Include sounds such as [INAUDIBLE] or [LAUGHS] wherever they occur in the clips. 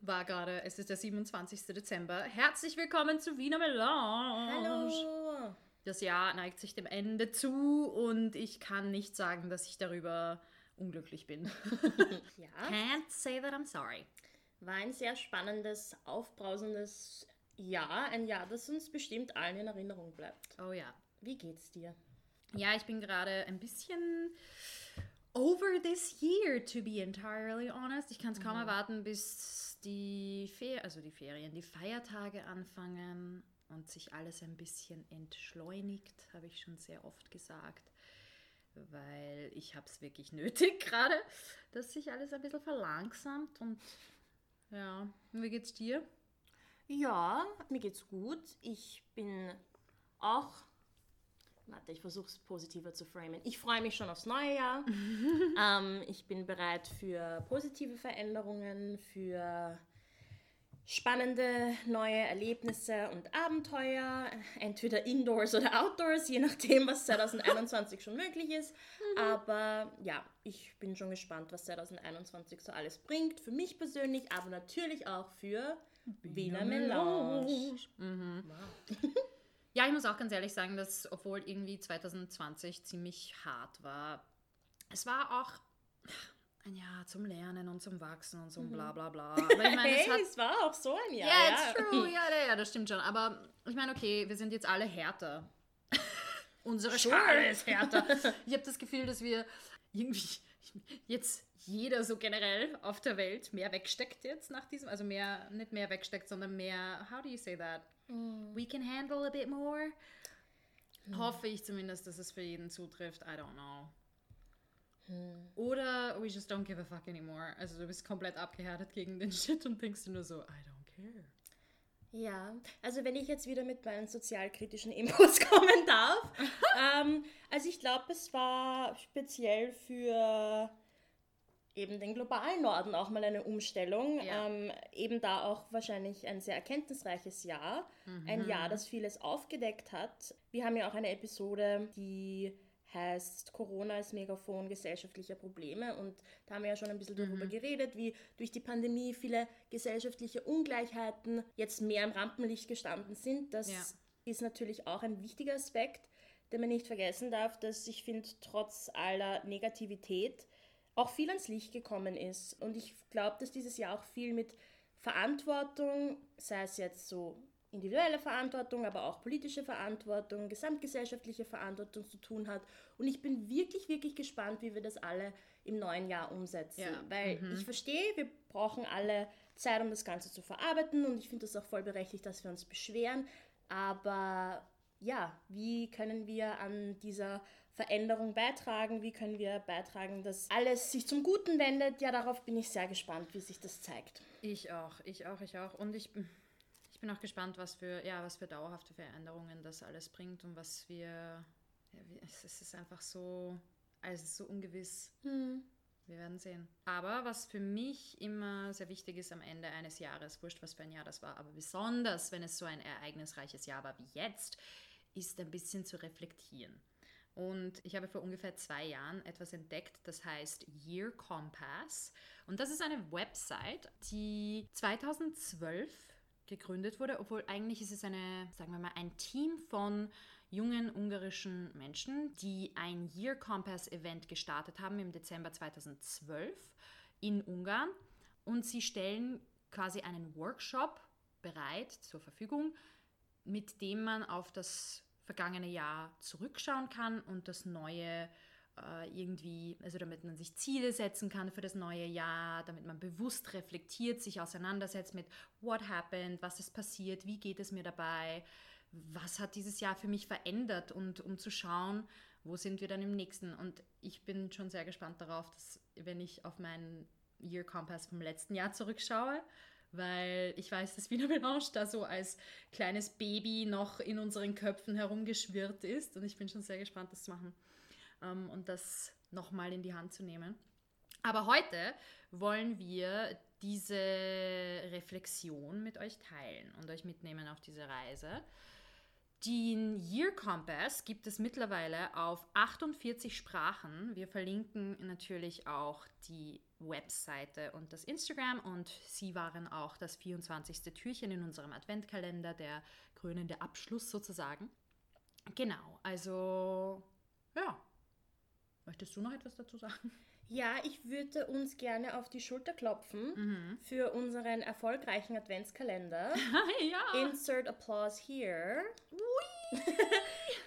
War gerade, es ist der 27. Dezember. Herzlich willkommen zu Wiener Melange. Hallo. Das Jahr neigt sich dem Ende zu und ich kann nicht sagen, dass ich darüber unglücklich bin. [LAUGHS] Ja, Can't say that I'm sorry. war ein sehr spannendes, aufbrausendes Jahr. Ein Jahr, das uns bestimmt allen in Erinnerung bleibt. Oh ja. Wie geht's dir? Ja, ich bin gerade ein bisschen over this year, to be entirely honest. Ich kann es kaum erwarten, bis die Fer also die Ferien, die Feiertage anfangen und sich alles ein bisschen entschleunigt, habe ich schon sehr oft gesagt. Weil ich habe es wirklich [LAUGHS] nötig gerade, dass sich alles ein bisschen verlangsamt und ja, wie geht's dir? Ja, mir geht's gut. Ich bin auch. Warte, ich versuche es positiver zu framen. Ich freue mich schon aufs neue Jahr. [LAUGHS] ähm, ich bin bereit für positive Veränderungen, für spannende neue Erlebnisse und Abenteuer, entweder indoors oder outdoors, je nachdem, was 2021 schon möglich ist. Aber ja, ich bin schon gespannt, was 2021 so alles bringt, für mich persönlich, aber natürlich auch für Wiener Melange. Wow. [LAUGHS] Ja, ich muss auch ganz ehrlich sagen, dass obwohl irgendwie 2020 ziemlich hart war, es war auch ein Jahr zum Lernen und zum Wachsen und zum bla bla bla. Aber ich [LAUGHS] meine, Hey, es hat es war auch so ein Jahr. Ja, it's true. [LAUGHS] Ja, ja, ja, das stimmt schon. Aber ich meine, okay, wir sind jetzt alle härter. [LAUGHS] Unsere Sure. Schale ist härter. Ich habe das Gefühl, dass wir irgendwie jetzt jeder so generell auf der Welt mehr wegsteckt jetzt nach diesem, also mehr, nicht mehr wegsteckt, sondern mehr, how do you say that? We can handle a bit more. Hoffe ich zumindest, dass es für jeden zutrifft. I don't know. Oder we just don't give a fuck anymore. Also du bist komplett abgehärtet gegen den [LAUGHS] Shit und denkst dir nur so, I don't care. Ja, also wenn ich jetzt wieder mit meinen sozialkritischen Infos [LAUGHS] kommen darf. [LAUGHS] ähm, also ich glaube, es war speziell für eben den globalen Norden auch mal eine Umstellung. Ja. Ähm, eben da auch wahrscheinlich ein sehr erkenntnisreiches Jahr. Ein Jahr, das vieles aufgedeckt hat. Wir haben ja auch eine Episode, die heißt Corona als Megafon gesellschaftlicher Probleme. Und da haben wir ja schon ein bisschen darüber geredet, wie durch die Pandemie viele gesellschaftliche Ungleichheiten jetzt mehr im Rampenlicht gestanden sind. Das Ja. ist natürlich auch ein wichtiger Aspekt, den man nicht vergessen darf, dass ich finde, trotz aller Negativität auch viel ans Licht gekommen ist. Und ich glaube, dass dieses Jahr auch viel mit Verantwortung, sei es jetzt so individuelle Verantwortung, aber auch politische Verantwortung, gesamtgesellschaftliche Verantwortung zu tun hat. Und ich bin wirklich, wirklich gespannt, wie wir das alle im neuen Jahr umsetzen. Ja. Weil ich verstehe, wir brauchen alle Zeit, um das Ganze zu verarbeiten. Und ich finde das auch voll berechtigt, dass wir uns beschweren. Aber ja, wie können wir an dieser Veränderung beitragen? Wie können wir beitragen, dass alles sich zum Guten wendet? Ja, darauf bin ich sehr gespannt, wie sich das zeigt. Ich auch, ich auch, ich auch. Und ich, bin- ich bin auch gespannt, was für, ja, was für dauerhafte Veränderungen das alles bringt und was wir. Ja, es, ist einfach so. Also so ungewiss. Wir werden sehen. Aber was für mich immer sehr wichtig ist am Ende eines Jahres, wurscht was für ein Jahr das war, aber besonders wenn es so ein ereignisreiches Jahr war wie jetzt, ist ein bisschen zu reflektieren. Und ich habe vor ungefähr zwei Jahren etwas entdeckt, das heißt Year Compass. Und das ist eine Website, die 2012 gegründet wurde, obwohl eigentlich ist es eine, sagen wir mal, ein Team von jungen ungarischen Menschen, die ein Year Compass Event gestartet haben im Dezember 2012 in Ungarn. Und sie stellen quasi einen Workshop bereit zur Verfügung, mit dem man auf das vergangene Jahr zurückschauen kann und das neue äh, irgendwie, also damit man sich Ziele setzen kann für das neue Jahr, damit man bewusst reflektiert, sich auseinandersetzt mit what happened, was ist passiert, wie geht es mir dabei, was hat dieses Jahr für mich verändert und um zu schauen, wo sind wir dann im nächsten. Und ich bin schon sehr gespannt darauf, dass wenn ich auf meinen Year Compass vom letzten Jahr zurückschaue, weil ich weiß, dass Wiener Melange da so als kleines Baby noch in unseren Köpfen herumgeschwirrt ist und ich bin schon sehr gespannt, das zu machen ähm, und das nochmal in die Hand zu nehmen. Aber heute wollen wir diese Reflexion mit euch teilen und euch mitnehmen auf diese Reise. Den Year Compass gibt es mittlerweile auf 48 Sprachen. Wir verlinken natürlich auch die Webseite und das Instagram und sie waren auch das 24. Türchen in unserem Adventkalender, der krönende Abschluss sozusagen. Genau, also ja. Möchtest du noch etwas dazu sagen? Ja, ich würde uns gerne auf die Schulter klopfen Mhm. für unseren erfolgreichen Adventskalender. [LAUGHS] ja. Insert applause here. [LAUGHS]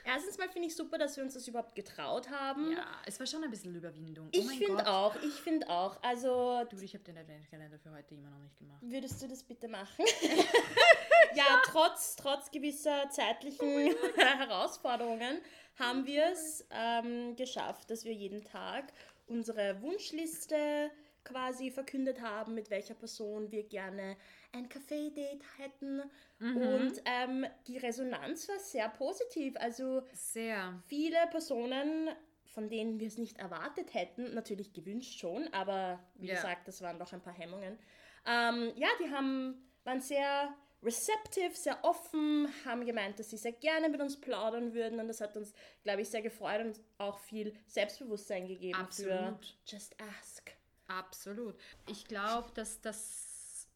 Erstens mal finde ich super, dass wir uns das überhaupt getraut haben. ja, es war schon ein bisschen Überwindung. oh Ich finde auch, ich finde auch. Also, Du, ich habe den Adventskalender für heute immer noch nicht gemacht. würdest du das bitte machen? [LAUGHS] ja, trotz, trotz gewisser zeitlichen Herausforderungen haben wir es ähm, geschafft, dass wir jeden Tag unsere Wunschliste quasi verkündet haben, mit welcher Person wir gerne ein Café-Date hätten. Und ähm, die Resonanz war sehr positiv. Also Sehr. viele Personen, von denen wir es nicht erwartet hätten, natürlich gewünscht schon, aber wie Ja. gesagt, das waren doch ein paar Hemmungen. Ähm, ja, die haben, waren sehr receptive, sehr offen, haben gemeint, dass sie sehr gerne mit uns plaudern würden und das hat uns, glaube ich, sehr gefreut und auch viel Selbstbewusstsein gegeben für Absolut. Just Ask. Absolut. Ich glaube, dass das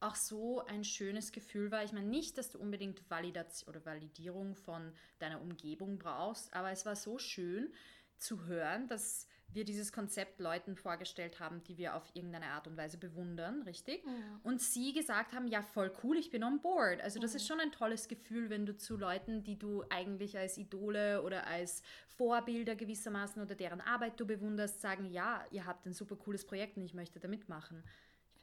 auch so ein schönes Gefühl war. Ich meine nicht, dass du unbedingt Validation oder Validierung von deiner Umgebung brauchst, aber es war so schön zu hören, dass wir dieses Konzept Leuten vorgestellt haben, die wir auf irgendeine Art und Weise bewundern, richtig? Und sie gesagt haben, ja, voll cool, ich bin on board. Also das ist schon ein tolles Gefühl, wenn du zu Leuten, die du eigentlich als Idole oder als Vorbilder gewissermaßen oder deren Arbeit du bewunderst, sagen, ja, ihr habt ein super cooles Projekt und ich möchte da mitmachen.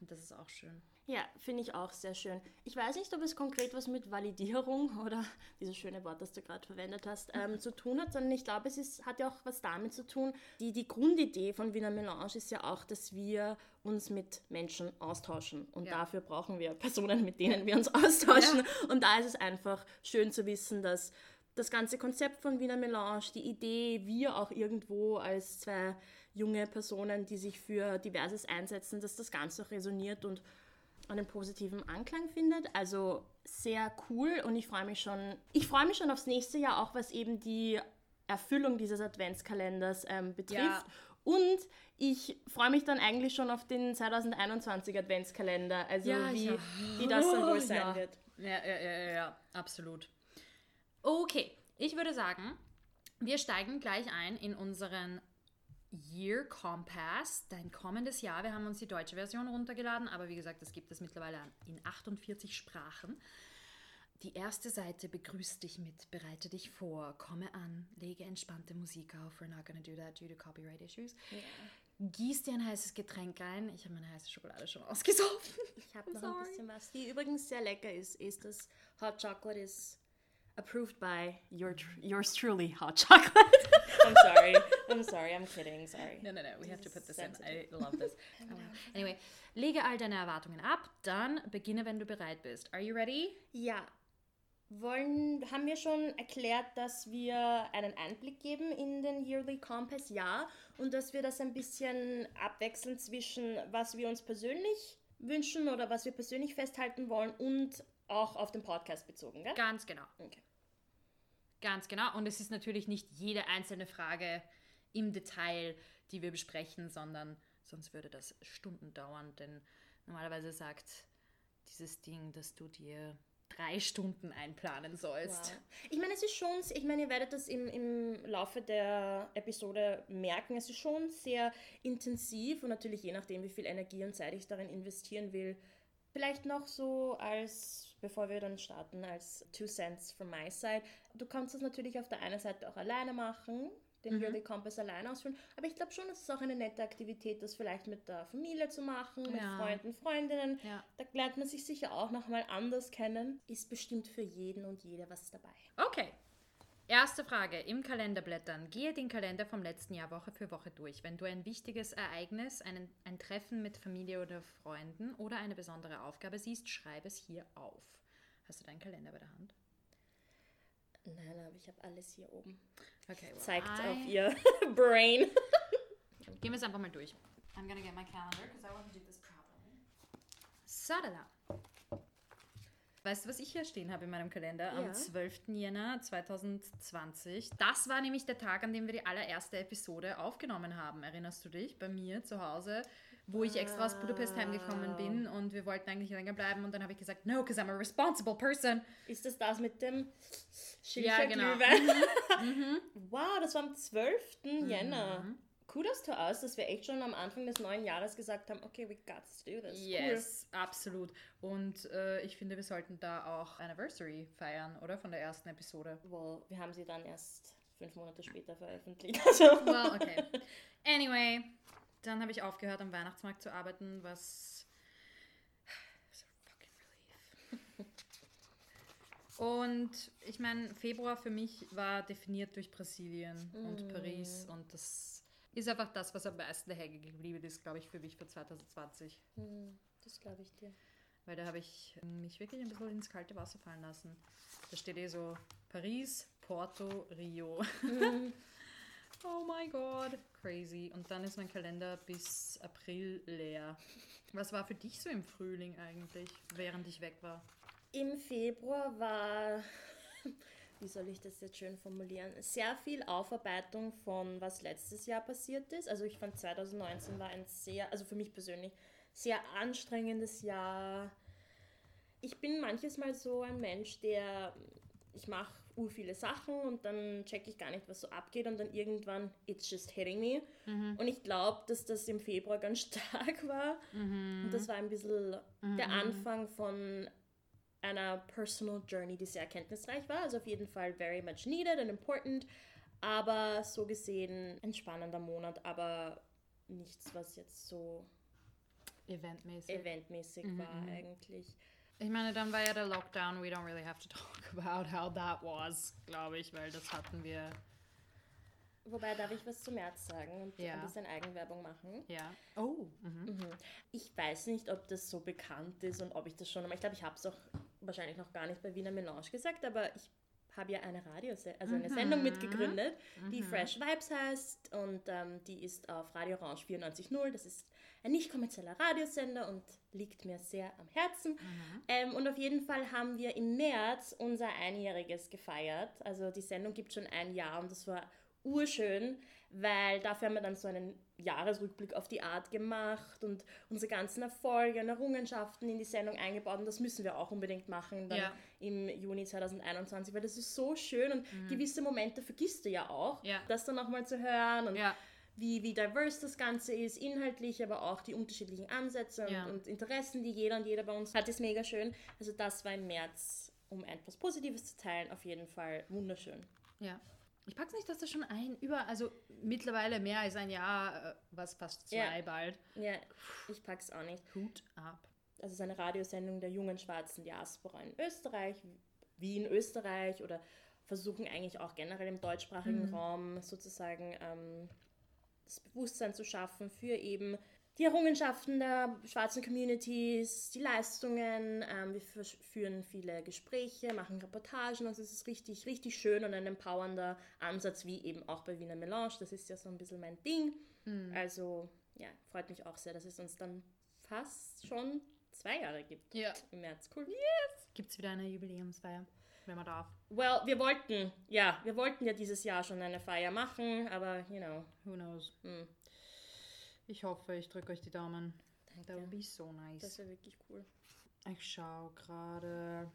Finde, das ist auch schön. Ja, finde ich auch sehr schön. Ich weiß nicht, ob es konkret was mit Validierung [LAUGHS] oder dieses schöne Wort, das du gerade verwendet hast, ähm, zu tun hat, sondern ich glaube, es ist, hat ja auch was damit zu tun. Die, die Grundidee von Wiener Melange ist ja auch, dass wir uns mit Menschen austauschen. Und Ja. dafür brauchen wir Personen, mit denen wir uns [LAUGHS] austauschen. Und da ist es einfach schön zu wissen, dass das ganze Konzept von Wiener Melange, die Idee, wir auch irgendwo als zwei junge Personen, die sich für Diverses einsetzen, dass das Ganze auch resoniert und einen positiven Anklang findet. Also sehr cool und ich freue mich schon. Ich freue mich schon aufs nächste Jahr, auch was eben die Erfüllung dieses Adventskalenders ähm, betrifft. Ja. Und ich freue mich dann eigentlich schon auf den 2021 Adventskalender, also Ja, wie, auch. wie das dann wohl Oh, [LAUGHS] sein ja. wird. Ja, ja, ja, ja, ja, absolut. Okay, ich würde sagen, wir steigen gleich ein in unseren Year Compass, dein kommendes Jahr. Wir haben uns die deutsche Version runtergeladen, aber wie gesagt, das gibt es mittlerweile in 48 Sprachen. Die erste Seite begrüßt dich mit Bereite dich vor, komme an, lege entspannte Musik auf. We're not gonna do that due to copyright issues. Gieß dir ein heißes Getränk ein. Ich habe meine heiße Schokolade schon ausgesoffen. Ich habe noch ein sorry. bisschen was. Die übrigens sehr lecker ist, ist das Hot Chocolate is approved by your, tr- yours truly Hot Chocolate. [LAUGHS] I'm sorry. I'm sorry. I'm kidding. Sorry. No, no, no, we have to put is this in. I sensitive. love this. [LAUGHS] anyway, lege all deine Erwartungen ab, dann beginne, wenn du bereit bist. Are you ready? Ja. Wollen, haben wir schon erklärt, dass wir einen Einblick geben in den Yearly Compass? Ja. Und dass wir das ein bisschen abwechseln zwischen, was wir uns persönlich wünschen oder was wir persönlich festhalten wollen und auch auf den Podcast bezogen, gell? Ganz genau. Okay. Ganz genau. Und es ist natürlich nicht jede einzelne Frage im Detail, die wir besprechen, sondern sonst würde das Stunden dauern, denn normalerweise sagt dieses Ding, dass du dir drei Stunden einplanen sollst. Wow. Ich meine, es ist schon, ich meine, ihr werdet das im, im Laufe der Episode merken, es ist schon sehr intensiv und natürlich je nachdem, wie viel Energie und Zeit ich darin investieren will, vielleicht noch so als, bevor wir dann starten, als Two Cents from my side. Du kannst das natürlich auf der einen Seite auch alleine machen, den Yearly Compass alleine ausführen, aber ich glaube schon, es ist auch eine nette Aktivität, das vielleicht mit der Familie zu machen, mit Ja. Freunden, Freundinnen. Ja. Da lernt man sich sicher auch nochmal anders kennen. Ist bestimmt für jeden und jede was dabei. Okay. Erste Frage. Im Kalender blättern. Gehe den Kalender vom letzten Jahr Woche für Woche durch. Wenn du ein wichtiges Ereignis, einen, ein Treffen mit Familie oder Freunden oder eine besondere Aufgabe siehst, schreibe es hier auf. Hast du deinen Kalender bei der Hand? Nein, aber ich habe alles hier oben. Okay, well, Zeigt I- auf ihr [LAUGHS] Brain. Gehen wir es einfach mal durch. I'm gonna get my calendar because I want to do this properly. Sadala. Weißt du, was ich hier stehen habe in meinem Kalender? Ja. Am 12. Jänner 2020. Das war nämlich der Tag, an dem wir die allererste Episode aufgenommen haben. Erinnerst du dich? Bei mir zu Hause, wo ich extra aus Budapest heimgekommen bin und wir wollten eigentlich länger bleiben und dann habe ich gesagt, no, because I'm a responsible person. Ist das das mit dem Ja, Schilcher genau. Glühwein? [LAUGHS] Wow, das war am 12. Jänner. Kudos to us, dass wir echt schon am Anfang des neuen Jahres gesagt haben, okay, we got to do this. Yes, absolut. Und äh, ich finde, wir sollten da auch Anniversary feiern, oder? Von der ersten Episode. Cool. Well, wir haben sie dann erst fünf Monate später veröffentlicht. [LAUGHS] Also. Well, okay. Anyway, dann habe ich aufgehört, am Weihnachtsmarkt zu arbeiten, was. [SIGHS] so fucking relief. [LAUGHS] Und ich meine, Februar für mich war definiert durch Brasilien und Paris und das ist einfach das, was am meisten hängen geblieben ist, glaube ich, für mich für 2020. Hm, Das glaube ich dir. Weil da habe ich mich wirklich ein bisschen ins kalte Wasser fallen lassen. Da steht eh so Paris, Porto, Rio. [LAUGHS] oh mein Gott, crazy. Und dann ist mein Kalender bis April leer. Was war für dich so im Frühling eigentlich, während ich weg war? Im Februar war, [LAUGHS] wie soll ich das jetzt schön formulieren, sehr viel Aufarbeitung von was letztes Jahr passiert ist. Also ich fand 2019 war ein sehr, also für mich persönlich, sehr anstrengendes Jahr. Ich bin manches Mal so ein Mensch, der, ich mache ur viele Sachen und dann checke ich gar nicht, was so abgeht und dann irgendwann, it's just hitting me. Und ich glaube, dass das im Februar ganz [LAUGHS] stark war. Und das war ein bisschen der Anfang von einer Personal Journey, die sehr erkenntnisreich war. Also auf jeden Fall very much needed and important. Aber so gesehen ein spannender Monat, aber nichts, was jetzt so Eventmäßig. eventmäßig war eigentlich. Ich meine, dann war ja der Lockdown. We don't really have to [LAUGHS] talk about how that was, glaube ich, weil das hatten wir. Wobei, darf ich was zum März sagen und Ja. ein bisschen Eigenwerbung machen? Ja. Oh. Mhm. Ich weiß nicht, ob das so bekannt ist und ob ich das schon, aber ich glaube, ich habe es auch wahrscheinlich noch gar nicht bei Wiener Melange gesagt, aber ich habe ja eine Radio, also eine Sendung mitgegründet, die Fresh Vibes heißt und ähm, die ist auf Radio Orange 94.0. Das ist ein nicht kommerzieller Radiosender und liegt mir sehr am Herzen. Ähm, und auf jeden Fall haben wir im März unser Einjähriges gefeiert. Also die Sendung gibt schon ein Jahr und das war urschön, weil dafür haben wir dann so einen Jahresrückblick auf die Art gemacht und unsere ganzen Erfolge und Errungenschaften in die Sendung eingebaut und das müssen wir auch unbedingt machen dann Ja. im Juni 2021, weil das ist so schön und gewisse Momente vergisst du ja auch, Ja. das dann nochmal zu hören und Ja. wie, wie diverse das Ganze ist, inhaltlich, aber auch die unterschiedlichen Ansätze und, und Interessen, die jeder und jeder bei uns hat, ist mega schön. Also das war im März, um etwas Positives zu teilen, auf jeden Fall wunderschön. Ja. Ich pack's nicht, dass das schon ein über, also mittlerweile mehr als ein Jahr, äh, was fast zwei Ja. bald. Ja, ich pack's auch nicht. Hut ab. Also es ist eine Radiosendung der jungen schwarzen Diaspora in Österreich, wie in Österreich oder versuchen eigentlich auch generell im deutschsprachigen Raum sozusagen ähm, das Bewusstsein zu schaffen für eben die Errungenschaften der schwarzen Communities, die Leistungen. Ähm, wir führ- führen viele Gespräche, machen Reportagen. Also es ist richtig, richtig schön und ein empowernder Ansatz, wie eben auch bei Wiener Melange. Das ist ja so ein bisschen mein Ding. Also ja, freut mich auch sehr, dass es uns dann fast schon zwei Jahre gibt Ja. im März. Cool. Gibt's wieder eine Jubiläumsfeier, wenn man darf. Well, wir wollten, ja, wir wollten ja dieses Jahr schon eine Feier machen, aber, you know, Who knows? hm, Ich hoffe, ich drücke euch die Daumen. That danke. would be so Das nice. wäre wirklich cool. Ich schaue gerade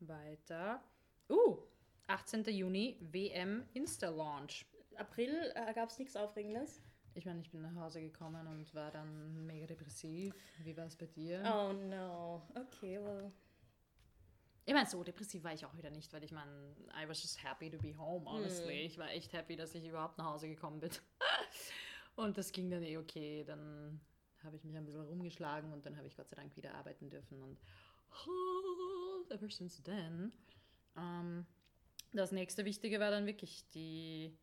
weiter. Uh, 18. Juni, WM Insta-Launch. April äh, gab es nichts Aufregendes. Ich meine, ich bin nach Hause gekommen und war dann mega depressiv. Wie war es bei dir? Oh no. Okay, well. Ich meine, so depressiv war ich auch wieder nicht, weil ich meine, I was just happy to be home, honestly. Ich war echt happy, dass ich überhaupt nach Hause gekommen bin. [LAUGHS] und das ging dann eh okay. Dann habe ich mich ein bisschen rumgeschlagen und dann habe ich Gott sei Dank wieder arbeiten dürfen. Und ever since then. Ähm, das nächste Wichtige war dann wirklich die.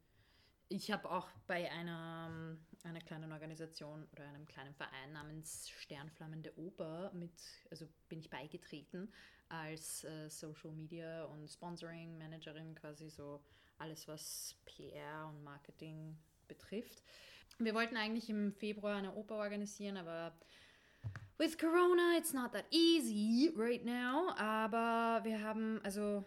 Ich habe auch bei einer, einer kleinen Organisation oder einem kleinen Verein namens Sternflammende Oper mit, also bin ich beigetreten als äh, Social Media und Sponsoring Managerin, quasi so alles, was PR und Marketing betrifft. Wir wollten eigentlich im Februar eine Oper organisieren, aber with Corona, it's not that easy right now. Aber wir haben, also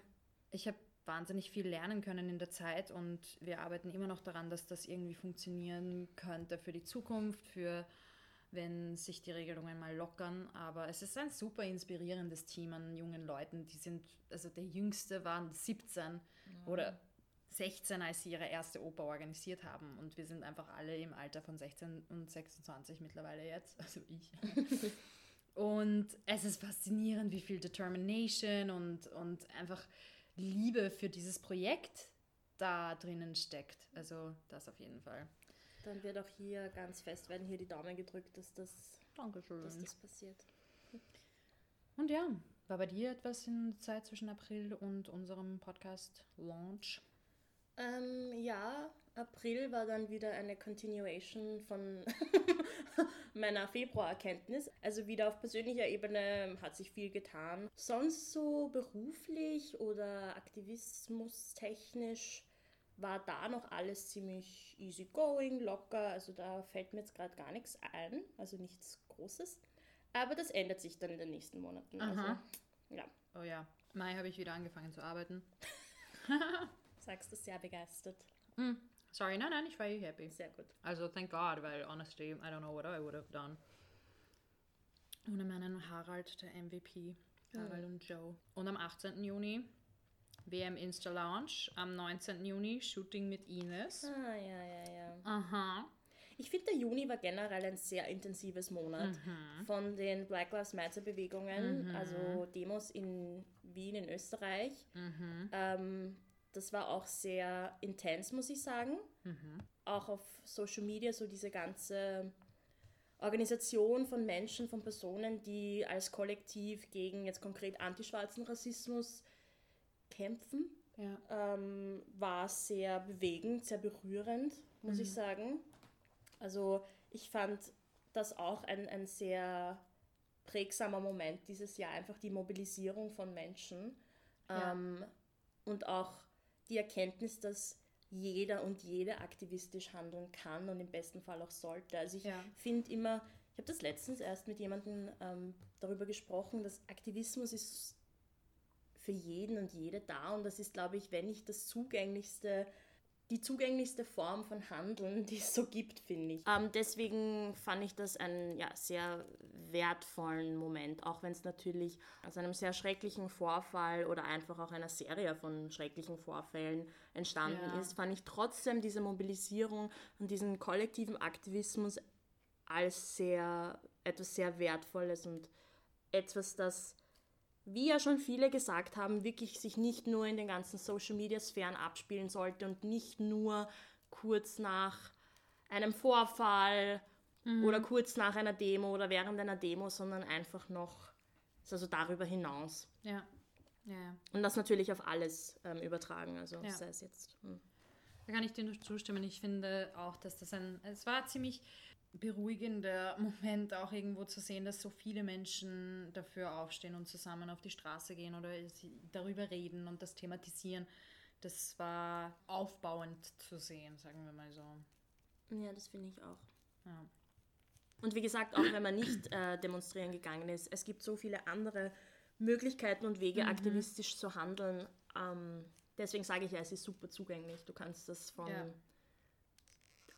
ich habe wahnsinnig viel lernen können in der Zeit und wir arbeiten immer noch daran, dass das irgendwie funktionieren könnte für die Zukunft, für wenn sich die Regelungen mal lockern. Aber es ist ein super inspirierendes Team an jungen Leuten. Die sind, also der jüngste waren 17 oder 16, als sie ihre erste Oper organisiert haben. Und wir sind einfach alle im Alter von 16 und 26 mittlerweile jetzt, [LAUGHS] also ich. und es ist faszinierend, wie viel Determination und, und einfach Liebe für dieses Projekt da drinnen steckt. Also das auf jeden Fall. Dann wird auch hier ganz fest werden hier die Daumen gedrückt, dass das, Dankeschön. dass das passiert. Und ja, war bei dir etwas in der Zeit zwischen April und unserem Podcast-Launch? Ähm, ja, April war dann wieder eine Continuation von [LAUGHS] meiner Februarerkenntnis. Also wieder auf persönlicher Ebene hat sich viel getan. Sonst so beruflich oder aktivismustechnisch war da noch alles ziemlich easy going, locker. Also da fällt mir jetzt gerade gar nichts ein, also nichts Großes. Aber das ändert sich dann in den nächsten Monaten. Aha. Also, ja, Oh ja, Mai habe ich wieder angefangen zu arbeiten. [LAUGHS] sagst du sehr begeistert. Mm, sorry, nein, nein, ich war eh happy. Sehr gut. Also thank God, weil honestly, I don't know what I would have done. Ohne meinen Harald, der MVP, Harald und Joe. Und am 18. Juni WM Insta Launch, am 19. Juni Shooting mit Ines. Ah, ja, ja, ja. Aha. Ich finde, der Juni war generell ein sehr intensives Monat Mhm. von den Black Lives Matter Bewegungen, also Demos in Wien, in Österreich. Mhm. Ähm, das war auch sehr intens, muss ich sagen. Mhm. Auch auf Social Media, so diese ganze Organisation von Menschen, von Personen, die als Kollektiv gegen jetzt konkret antischwarzen Rassismus kämpfen Ja. ähm, war sehr bewegend, sehr berührend, muss ich sagen. Also ich fand das auch ein, ein sehr prägsamer Moment dieses Jahr, einfach die Mobilisierung von Menschen Ja. ähm, und auch die Erkenntnis, dass jeder und jede aktivistisch handeln kann und im besten Fall auch sollte. Also ich Ja. finde immer, ich habe das letztens erst mit jemandem ähm, darüber gesprochen, dass Aktivismus ist für jeden und jede da und das ist, glaube ich, wenn nicht das zugänglichste, die zugänglichste Form von Handeln, [LAUGHS] die es so gibt, finde ich. Ähm, deswegen fand ich das einen ja, sehr wertvollen Moment, auch wenn es natürlich aus einem sehr schrecklichen Vorfall oder einfach auch einer Serie von schrecklichen Vorfällen entstanden Ja. ist, fand ich trotzdem diese Mobilisierung und diesen kollektiven Aktivismus als sehr etwas sehr Wertvolles und etwas, das wie ja schon viele gesagt haben, wirklich sich nicht nur in den ganzen Social-Media-Sphären abspielen sollte und nicht nur kurz nach einem Vorfall oder kurz nach einer Demo oder während einer Demo, sondern einfach noch also darüber hinaus. Ja. Ja, ja. Und das natürlich auf alles ähm, übertragen, also Ja. sei es jetzt. hm. Da kann ich dir nur zustimmen. Ich finde auch, dass das ein, es war ein ziemlich beruhigender [LAUGHS] Moment, auch irgendwo zu sehen, dass so viele Menschen dafür aufstehen und zusammen auf die Straße gehen oder darüber reden und das thematisieren. Das war aufbauend zu sehen, sagen wir mal so. Ja, das finde ich auch. Ja. Und wie gesagt, auch wenn man nicht äh, demonstrieren gegangen ist, es gibt so viele andere Möglichkeiten und Wege, aktivistisch zu handeln. Ähm, deswegen sage ich ja, es ist super zugänglich. Du kannst das von. Ja.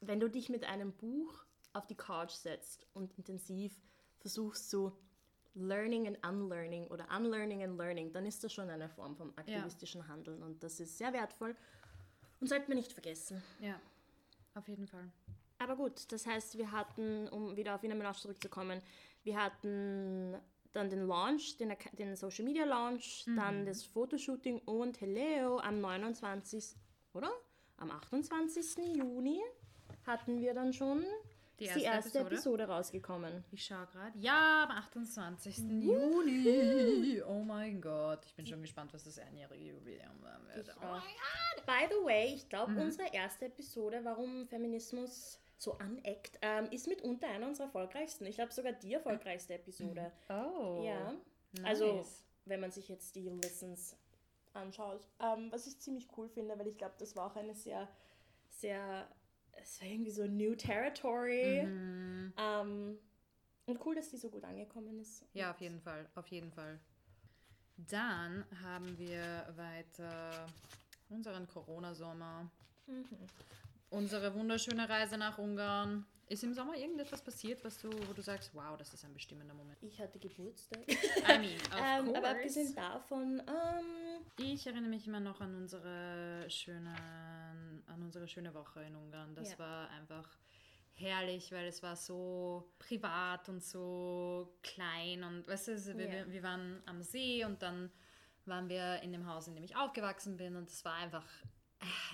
Wenn du dich mit einem Buch auf die Couch setzt und intensiv versuchst zu Learning and Unlearning oder Unlearning and Learning, dann ist das schon eine Form vom aktivistischen Handeln und das ist sehr wertvoll und sollte man nicht vergessen. Ja, auf jeden Fall. Aber gut, das heißt, wir hatten, um wieder auf Wiener Melange zurückzukommen, wir hatten dann den Launch, den, den Social Media Launch, dann das Fotoshooting und Hello am 29. oder? Am 28. Juni hatten wir dann schon Die die erste erste, Episode? Episode. rausgekommen. Ich schaue gerade. Ja, am 28. Juni. [LAUGHS] Oh mein Gott. Ich bin schon gespannt, was das einjährige Jubiläum sein wird. Oh auch. By the way, ich glaube, unsere erste Episode, warum Feminismus so aneckt, ähm, ist mitunter eine unserer erfolgreichsten. Ich glaube sogar die erfolgreichste Episode. Oh. Ja. Nice. Also, wenn man sich jetzt die Listens anschaut. Ähm, was ich ziemlich cool finde, weil ich glaube, das war auch eine sehr, sehr, es war irgendwie so New Territory. Mhm. Ähm, Und cool, dass die so gut angekommen ist. Ja, auf jeden Fall, auf jeden Fall. Dann haben wir weiter unseren Corona-Sommer, unsere wunderschöne Reise nach Ungarn. Ist im Sommer irgendetwas passiert, was du, wo du sagst, wow, das ist ein bestimmender Moment? Ich hatte Geburtstag. [LAUGHS] I mean, ähm, aber abgesehen davon, ähm, Ich erinnere mich immer noch an unsere schöne, an unsere schöne Woche in Ungarn. Das Ja. war einfach herrlich, weil es war so privat und so klein und weißt du, also wir, Ja. wir waren am See und dann waren wir in dem Haus, in dem ich aufgewachsen bin und es war einfach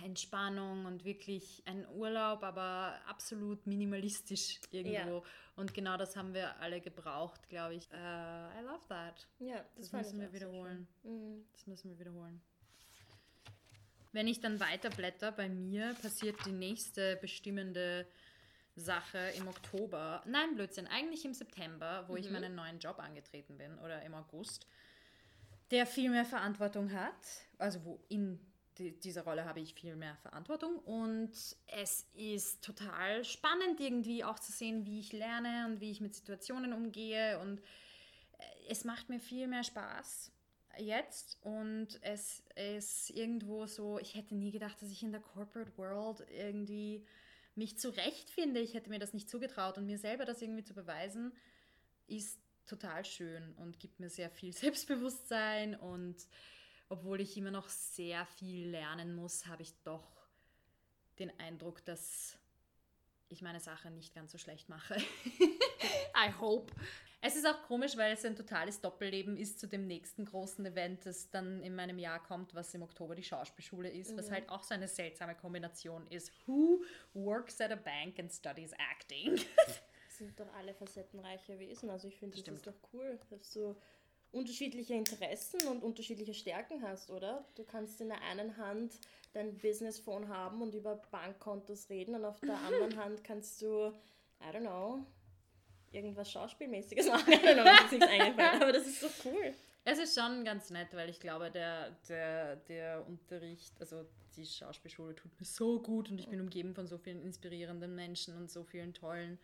Entspannung und wirklich ein Urlaub, aber absolut minimalistisch irgendwo. Ja. Und genau das haben wir alle gebraucht, glaube ich. Äh, I love that. ja, das, Das müssen wir wiederholen. Mhm. Das müssen wir wiederholen. Wenn ich dann weiterblätter, bei mir passiert die nächste bestimmende Sache im Oktober. Nein, Blödsinn, eigentlich im September, wo ich meinen neuen Job angetreten bin oder im August, der viel mehr Verantwortung hat. Also wo in die, dieser Rolle habe ich viel mehr Verantwortung. Und es ist total spannend irgendwie auch zu sehen, wie ich lerne und wie ich mit Situationen umgehe. Und äh, es macht mir viel mehr Spaß jetzt. Und es ist irgendwo so, ich hätte nie gedacht, dass ich in der Corporate World irgendwie mich zurechtfinde. Ich hätte mir das nicht zugetraut. Und mir selber das irgendwie zu beweisen, ist total schön und gibt mir sehr viel [LAUGHS] Selbstbewusstsein und obwohl ich immer noch sehr viel lernen muss, habe ich doch den Eindruck, dass ich meine Sache nicht ganz so schlecht mache. [LAUGHS] I hope. Es ist auch komisch, weil es ein totales Doppelleben ist zu dem nächsten großen Event, das dann in meinem Jahr kommt, was im Oktober die Schauspielschule ist, was halt auch so eine seltsame Kombination ist. Who works at a bank and studies acting? [LAUGHS] Das sind doch alle facettenreiche Wesen. Also ich finde, das Stimmt. ist doch cool, dass du unterschiedliche Interessen und unterschiedliche Stärken hast, oder? Du kannst in der einen Hand dein Business-Phone haben und über Bankkontos reden und auf der [LAUGHS] anderen Hand kannst du, I don't know, irgendwas Schauspielmäßiges [LAUGHS] machen. I don't know, mir ist nichts eingefallen, aber das ist so cool. Es ist schon ganz nett, weil ich glaube, der, der, der Unterricht, also die Schauspielschule tut mir so gut und ich bin umgeben von so vielen inspirierenden Menschen und so vielen tollen,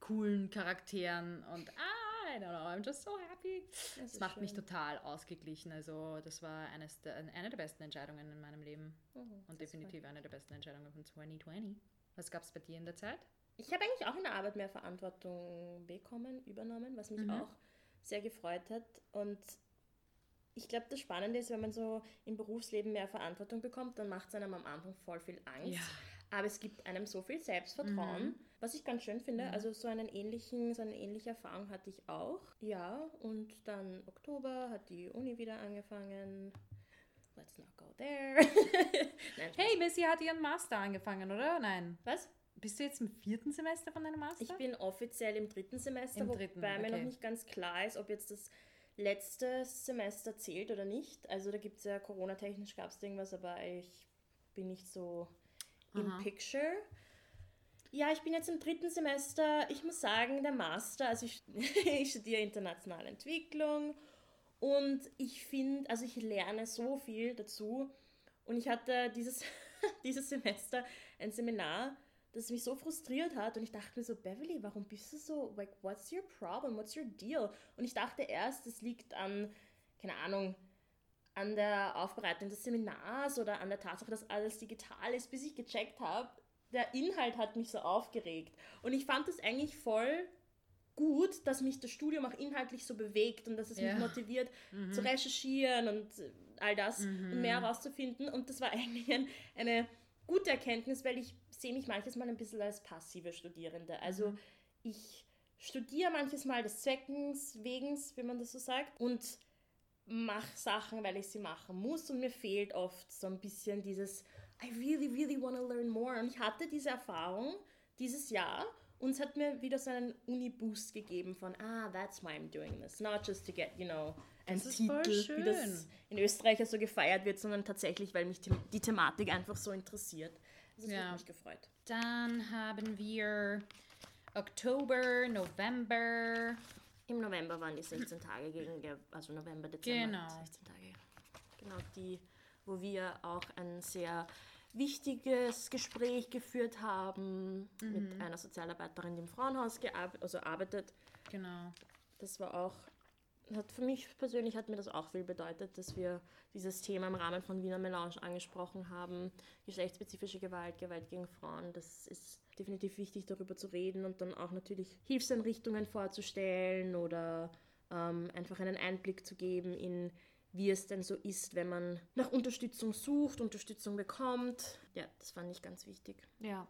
coolen Charakteren und ah, I don't know, I'm just so happy. Das Das macht mich schön. total ausgeglichen. Also das war eines der, eine der besten Entscheidungen in meinem Leben Mhm, und definitiv eine der besten Entscheidungen von 2020. Was gab es bei dir in der Zeit? Ich habe eigentlich auch in der Arbeit mehr Verantwortung bekommen, übernommen, was mich Mhm. auch sehr gefreut hat. Und ich glaube, das Spannende ist, wenn man so im Berufsleben mehr Verantwortung bekommt, dann macht es einem am Anfang voll viel Angst. Aber es gibt einem so viel Selbstvertrauen, Mhm. Was ich ganz schön finde. Also so einen ähnlichen, so eine ähnliche Erfahrung hatte ich auch. Ja, und dann Oktober hat die Uni wieder angefangen. Let's not go there. [LAUGHS] Nein. Hey, Missy hat ihren Master angefangen, oder? Nein. was? Bist du jetzt im vierten Semester von deinem Master? Ich bin offiziell im dritten Semester, Im wobei dritten, mir okay. noch nicht ganz klar ist, ob jetzt das letzte Semester zählt oder nicht. Also da gibt es ja Corona-technisch gab es irgendwas, aber ich bin nicht so im Aha. Picture. Ja, ich bin jetzt im dritten Semester. Ich muss sagen, der Master, also ich, [LAUGHS] ich studiere internationale Entwicklung und ich finde, also ich lerne so viel dazu. Und ich hatte dieses, [LAUGHS] dieses Semester ein Seminar, das mich so frustriert hat. Und ich dachte mir so, Beverly, warum bist du so, like, what's your problem? What's your deal? Und ich dachte erst, es liegt an, keine Ahnung, an der Aufbereitung des Seminars oder an der Tatsache, dass alles digital ist, bis ich gecheckt habe, der Inhalt hat mich so aufgeregt. Und ich fand es eigentlich voll gut, dass mich das Studium auch inhaltlich so bewegt und dass es Ja. mich motiviert Mhm. zu recherchieren und äh, all das und mehr herauszufinden. Und das war [LAUGHS] eigentlich ein, eine gute Erkenntnis, weil ich sehe mich manches Mal ein bisschen als passive Studierende. Also ich studiere manches Mal des Zweckens wegen, wie man das so sagt, und mache Sachen, weil ich sie machen muss. Und mir fehlt oft so ein bisschen dieses I really, really want to learn more. Und ich hatte diese Erfahrung dieses Jahr und es hat mir wieder so einen Uni-Boost gegeben von, ah, that's why I'm doing this. Not just to get, you know, ein Das Titel, wie das in Österreich so gefeiert wird, sondern tatsächlich, weil mich die, die Thematik einfach so interessiert. Also das Ja. hat mich gefreut. Dann haben wir Oktober, November. Im November waren die 16 Tage gegen, also November, Dezember. Genau. 16 Tage. Genau, die, wo wir auch ein sehr wichtiges Gespräch geführt haben mit einer Sozialarbeiterin, die im Frauenhaus also arbeitet. Genau. Das war auch, hat für mich persönlich hat mir das auch viel bedeutet, dass wir dieses Thema im Rahmen von Wiener Melange angesprochen haben. Geschlechtsspezifische Gewalt, Gewalt gegen Frauen, das ist definitiv wichtig, darüber zu reden und dann auch natürlich Hilfseinrichtungen vorzustellen oder ähm, einfach einen Einblick zu geben in wie es denn so ist, wenn man nach Unterstützung sucht, Unterstützung bekommt. Ja, das fand ich ganz wichtig. Ja.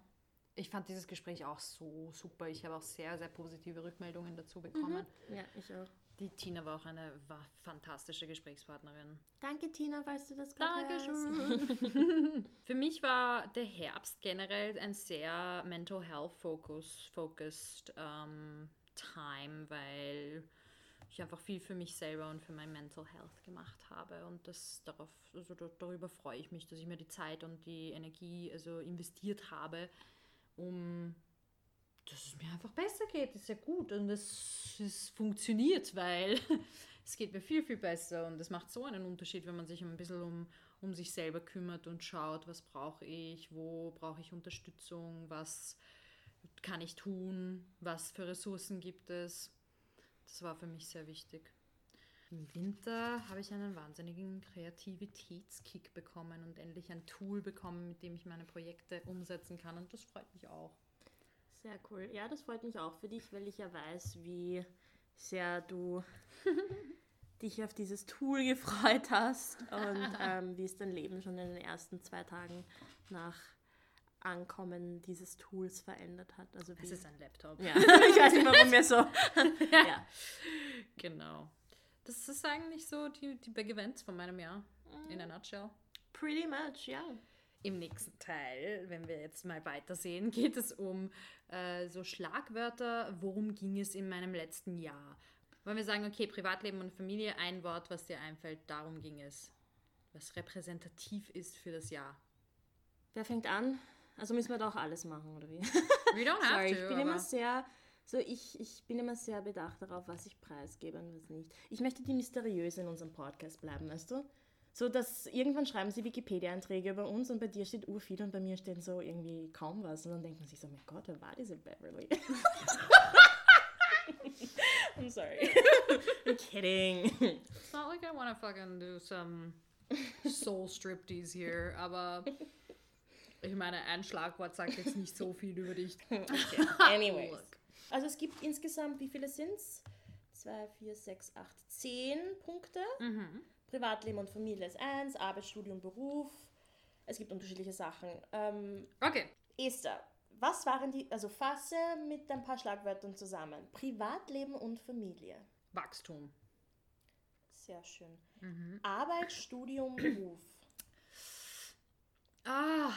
Ich fand dieses Gespräch auch so super. Ich habe auch sehr, sehr positive Rückmeldungen dazu bekommen. Ja, ich auch. Die Tina war auch eine war fantastische Gesprächspartnerin. Danke, Tina, weißt du das gerade? Dankeschön. [LAUGHS] Für mich war der Herbst generell ein sehr Mental Health Focus, focused ähm, Time, weil ich einfach viel für mich selber und für mein Mental Health gemacht habe und das darauf, also da, darüber freue ich mich, dass ich mir die Zeit und die Energie also investiert habe, um dass es mir einfach besser geht. Ist ja gut und es, es funktioniert, weil [LAUGHS] es geht mir viel, viel besser und es macht so einen Unterschied, wenn man sich ein bisschen um, um sich selber kümmert und schaut, was brauche ich, wo brauche ich Unterstützung, was kann ich tun, was für Ressourcen gibt es. Das war für mich sehr wichtig. Im Winter habe ich einen wahnsinnigen Kreativitätskick bekommen und endlich ein Tool bekommen, mit dem ich meine Projekte umsetzen kann und das freut mich auch. Sehr cool. Ja, das freut mich auch für dich, weil ich ja weiß, wie sehr du [LAUGHS] dich auf dieses Tool gefreut hast und [LAUGHS] ähm, wie es dein Leben schon in den ersten zwei Tagen nach Ankommen dieses Tools verändert hat. Also Es ist ein Laptop. ja, [LAUGHS] ich weiß nicht, warum wir so. [LAUGHS] ja. Genau. Das ist eigentlich so die, die Big Events von meinem Jahr. In a nutshell. Pretty much, ja. Im nächsten Teil, wenn wir jetzt mal weitersehen, [LAUGHS] geht es um äh, so Schlagwörter. Worum ging es in meinem letzten Jahr? Wollen wir sagen, okay, Privatleben und Familie, ein Wort, was dir einfällt, darum ging es. Was repräsentativ ist für das Jahr. Wer fängt an? Also müssen wir da auch alles machen, oder wie? We don't have Sorry, to. ich bin immer sehr, so ich, ich bin immer sehr bedacht darauf, was ich preisgebe und was nicht. Ich möchte die mysteriöse in unserem Podcast bleiben, weißt du? So, dass irgendwann schreiben sie Wikipedia-Einträge über uns und bei dir steht urviel und bei mir steht so irgendwie kaum was. Und dann denkt man sich so, mein Gott, wer war diese Beverly? [LAUGHS] I'm sorry. [LAUGHS] I'm kidding. It's not like I want to fucking do some soul striptease here, aber ich meine, ein Schlagwort sagt jetzt nicht so viel über dich. [LAUGHS] [LAUGHS] Anyways. Look. Also es gibt insgesamt, wie viele sind es? 2, 4, 6, 8, 10 Punkte. Privatleben und Familie ist eins, Arbeit, Studium, Beruf. Es gibt unterschiedliche Sachen. Ähm, Okay. Esther, was waren die, also fasse mit ein paar Schlagwörtern zusammen. Privatleben und Familie. Wachstum. Sehr schön. Arbeit, Studium, Beruf. Ah.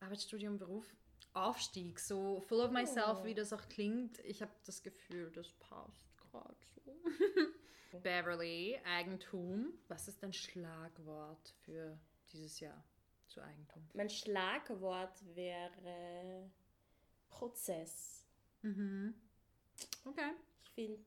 Arbeitsstudium, Beruf. Aufstieg, so full of myself, Oh. wie das auch klingt. Ich habe das Gefühl, das passt gerade so. [LAUGHS] Beverly, Eigentum. Was ist dein Schlagwort für dieses Jahr zu Eigentum? Mein Schlagwort wäre Prozess. Okay. Ich finde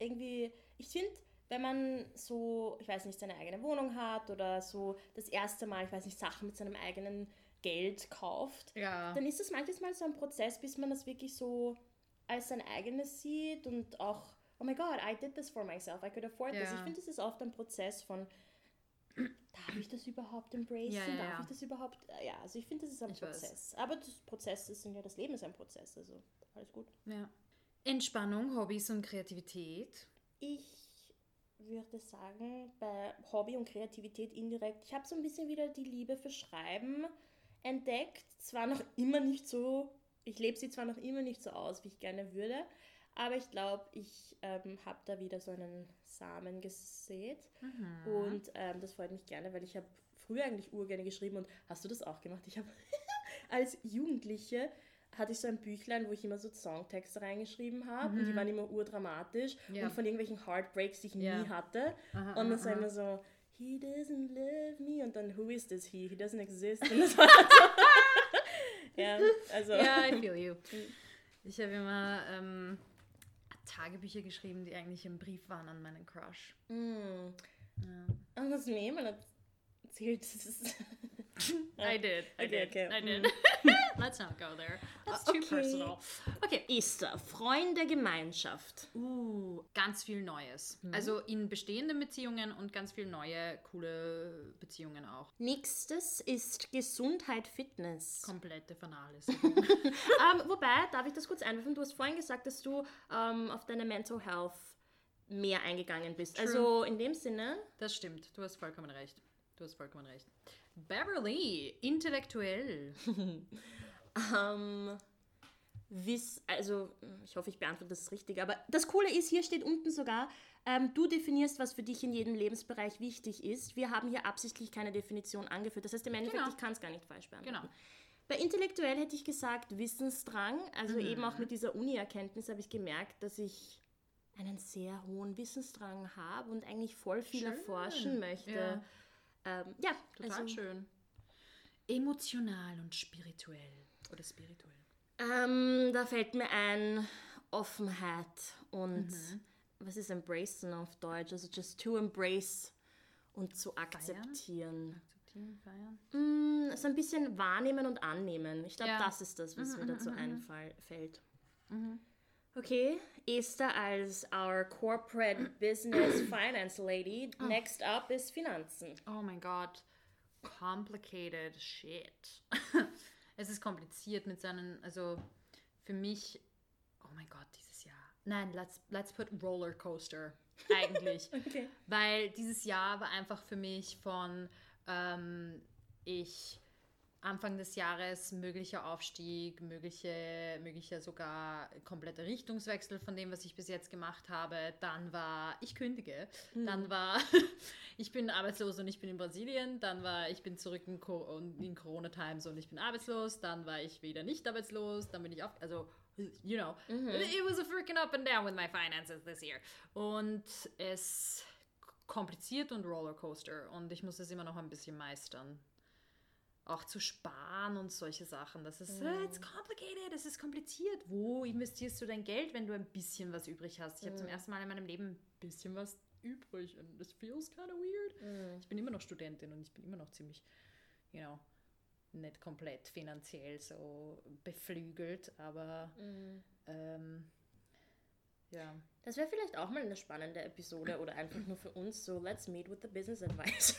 irgendwie, ich finde, wenn man so, ich weiß nicht, seine eigene Wohnung hat oder so das erste Mal, ich weiß nicht, Sachen mit seinem eigenen Geld kauft, Ja. dann ist das manchmal so ein Prozess, bis man das wirklich so als sein eigenes sieht und auch, oh my god, I did this for myself, I could afford this. Ja. Ich finde, das ist oft ein Prozess von, darf ich das überhaupt embracen? Ja, darf ich das überhaupt? Ja, also ich finde, das ist ein Ich weiß. Prozess. Aber das Prozess ist ja, das Leben ist ein Prozess, also alles gut. ja. Entspannung, Hobbys und Kreativität. Ich würde sagen, bei Hobby und Kreativität indirekt, ich habe so ein bisschen wieder die Liebe für Schreiben entdeckt. Zwar noch immer nicht so, ich lebe sie zwar noch immer nicht so aus, wie ich gerne würde, aber ich glaube, ich ähm, habe da wieder so einen Samen gesät. Und ähm, das freut mich gerne, weil ich habe früher eigentlich urgerne geschrieben und hast du das auch gemacht? Ich habe [LAUGHS] als Jugendliche hatte ich so ein Büchlein, wo ich immer so Songtexte reingeschrieben habe und die waren immer urdramatisch Ja. und von irgendwelchen Heartbreaks, die ich Ja. nie hatte. Aha, und das war aha. immer so, he doesn't love me und dann, who is this he? He doesn't exist. Und das war so, [LAUGHS] ja, also, Ja, I feel you. [LAUGHS] Ich habe immer ähm, Tagebücher geschrieben, die eigentlich ein Brief waren an meinen Crush. Mm. Ja. Und das mir immer es? [LAUGHS] I did. I Okay, did. okay. I did. [LAUGHS] Let's not go there. That's too Okay. personal. Okay. Esther, Freunde-Gemeinschaft. Uh, ganz viel Neues. Also in bestehenden Beziehungen und ganz viel neue, coole Beziehungen auch. Nächstes ist Gesundheit, Fitness. Komplette Finales. [LAUGHS] ähm, wobei, darf ich das kurz einwerfen? Du hast vorhin gesagt, dass du ähm, auf deine Mental Health mehr eingegangen bist. Also in dem Sinne, Das stimmt. Du hast vollkommen recht. Du hast vollkommen recht. Beverly, intellektuell. [LAUGHS] ähm, wiss, also ich hoffe, ich beantworte das richtig, aber das Coole ist, hier steht unten sogar, ähm, du definierst, was für dich in jedem Lebensbereich wichtig ist. Wir haben hier absichtlich keine Definition angeführt. Das heißt, im Endeffekt, Genau. ich kann es gar nicht falsch beantworten. Genau. Bei intellektuell hätte ich gesagt Wissensdrang. Also eben auch mit dieser Uni-Erkenntnis habe ich gemerkt, dass ich einen sehr hohen Wissensdrang habe und eigentlich voll viel Schön. erforschen möchte. Ja. Ähm, ja, Total also, schön. Emotional und spirituell. Oder spirituell. ähm, da fällt mir ein Offenheit und Mhm. was ist embracen auf Deutsch? Also just to embrace und zu akzeptieren. Akzeptieren, feiern. Mm, so ein bisschen wahrnehmen und annehmen. Ich glaube, Ja. Mhm, das ist das, was mir dazu einfällt. Okay, Esther als our corporate business [CLEARS THROAT] finance lady. Oh. Next up ist Finanzen. Oh mein Gott. Complicated shit. [LAUGHS] es ist kompliziert mit seinen, also für mich, oh mein Gott, dieses Jahr. Nein, let's, let's put Rollercoaster [LAUGHS] eigentlich. Okay. Weil dieses Jahr war einfach für mich von ähm, ich Anfang des Jahres möglicher Aufstieg, mögliche, möglicher sogar kompletter Richtungswechsel von dem, was ich bis jetzt gemacht habe. Dann war ich kündige. Dann war [LAUGHS] ich bin arbeitslos und ich bin in Brasilien. Dann war ich bin zurück in, Co in Corona Times und ich bin arbeitslos. Dann war ich wieder nicht arbeitslos. Dann bin ich auf, also you know, it was a freaking up and down with my finances this year. Und es kompliziert und Rollercoaster und ich muss es immer noch ein bisschen meistern. Auch zu sparen und solche Sachen. Das ist, äh, it's complicated, es ist kompliziert. Wo investierst du dein Geld, wenn du ein bisschen was übrig hast? Ich habe zum ersten Mal in meinem Leben ein bisschen was übrig und das feels kind of weird. Ich bin immer noch Studentin und ich bin immer noch ziemlich, you know, nicht komplett finanziell so beflügelt, aber ähm, ja. Das wäre vielleicht auch mal eine spannende Episode oder einfach nur für uns so, let's meet with the business advisor.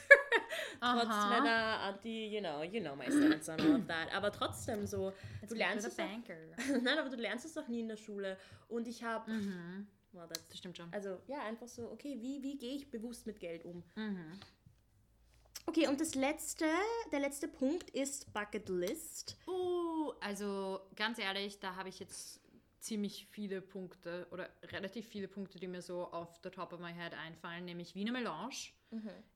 Trotz Aha. meiner Anti, you know, you know my stance on all of that. Aber trotzdem so, du lernst es banker. [LAUGHS] nein, aber du lernst es auch nie in der Schule. Und ich habe, well, that's Das stimmt schon. Also ja, einfach so, okay, wie, wie gehe ich bewusst mit Geld um? Mhm. Okay, und das letzte, der letzte Punkt ist Bucket List. Uh, also ganz ehrlich, da habe ich jetzt ziemlich viele Punkte oder relativ viele Punkte, die mir so auf the top of my head einfallen, nämlich Wiener Melange.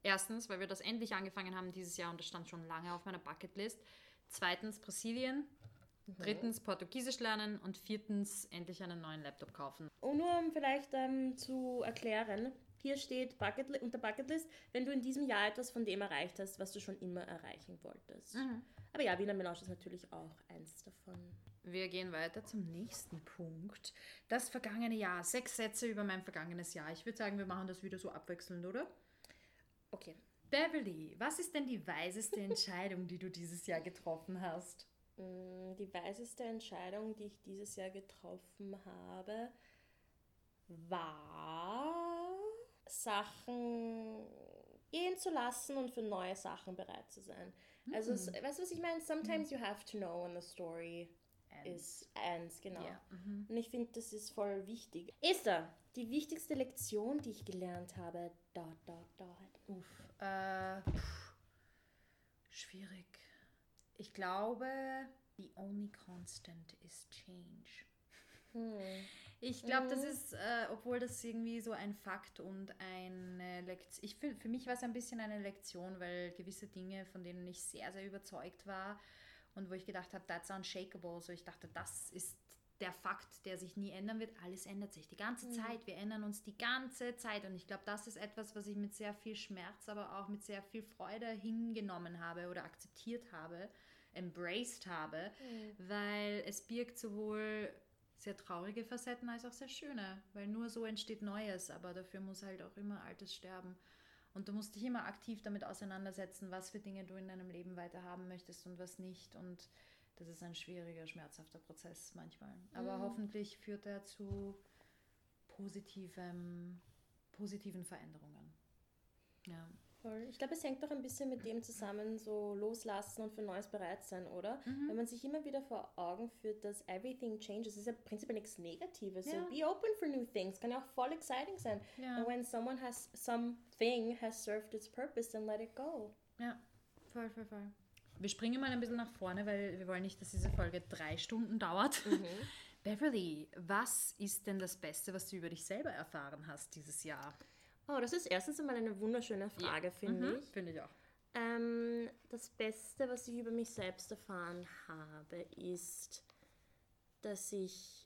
Erstens, weil wir das endlich angefangen haben dieses Jahr und das stand schon lange auf meiner Bucketlist. Zweitens Brasilien. Drittens Portugiesisch lernen und viertens endlich einen neuen Laptop kaufen. Und nur um vielleicht ähm, zu erklären, hier steht Bucket unter Bucketlist, wenn du in diesem Jahr etwas von dem erreicht hast, was du schon immer erreichen wolltest. Aber ja, Wiener Melange ist natürlich auch eins davon. Wir gehen weiter zum nächsten Punkt. Das vergangene Jahr. Sechs Sätze über mein vergangenes Jahr. Ich würde sagen, wir machen das wieder so abwechselnd, oder? Okay. Beverly, was ist denn die weiseste Entscheidung, die du dieses Jahr getroffen hast? Mm, Die weiseste Entscheidung, die ich dieses Jahr getroffen habe, war Sachen gehen zu lassen und für neue Sachen bereit zu sein. Also, es- weißt du, was ich meine? Sometimes you have to know when the story is ends, genau. Ja, Und ich finde, das ist voll wichtig. Esther, die wichtigste Lektion, die ich gelernt habe, dot, dot, dot. Uff, äh, pff, schwierig. Ich glaube, the only constant is change. Ich glaube, das ist, äh, obwohl das irgendwie so ein Fakt und eine Lektion, ich für, für mich war es ein bisschen eine Lektion, weil gewisse Dinge, von denen ich sehr, sehr überzeugt war und wo ich gedacht habe, that's unshakable, so ich dachte, das ist der Fakt, der sich nie ändern wird. Alles ändert sich die ganze Zeit. Wir ändern uns die ganze Zeit. Und ich glaube, das ist etwas, was ich mit sehr viel Schmerz, aber auch mit sehr viel Freude hingenommen habe oder akzeptiert habe, embraced habe, weil es birgt sowohl sehr traurige Facetten als auch sehr schöne, weil nur so entsteht Neues, aber dafür muss halt auch immer Altes sterben. Und du musst dich immer aktiv damit auseinandersetzen, was für Dinge du in deinem Leben weiter haben möchtest und was nicht. Und das ist ein schwieriger, schmerzhafter Prozess manchmal. Aber Mhm. hoffentlich führt er zu positivem, positiven Veränderungen. Ja. Voll. Ich glaube, es hängt doch ein bisschen mit dem zusammen, so loslassen und für Neues bereit sein, oder? Mhm. Wenn man sich immer wieder vor Augen führt, dass everything changes, ist ja prinzipiell nichts Negatives. Ja. So be open for new things, kann ja auch voll exciting sein. Ja. And when someone has, something has served its purpose, then let it go. Ja, voll, voll, voll. Wir springen mal ein bisschen nach vorne, weil wir wollen nicht, dass diese Folge drei Stunden dauert. Mhm. [LAUGHS] Beverly, was ist denn das Beste, was du über dich selber erfahren hast dieses Jahr? Oh, das ist erstens einmal eine wunderschöne Frage, finde ich. Finde ich auch. Ähm, das Beste, was ich über mich selbst erfahren habe, ist, dass ich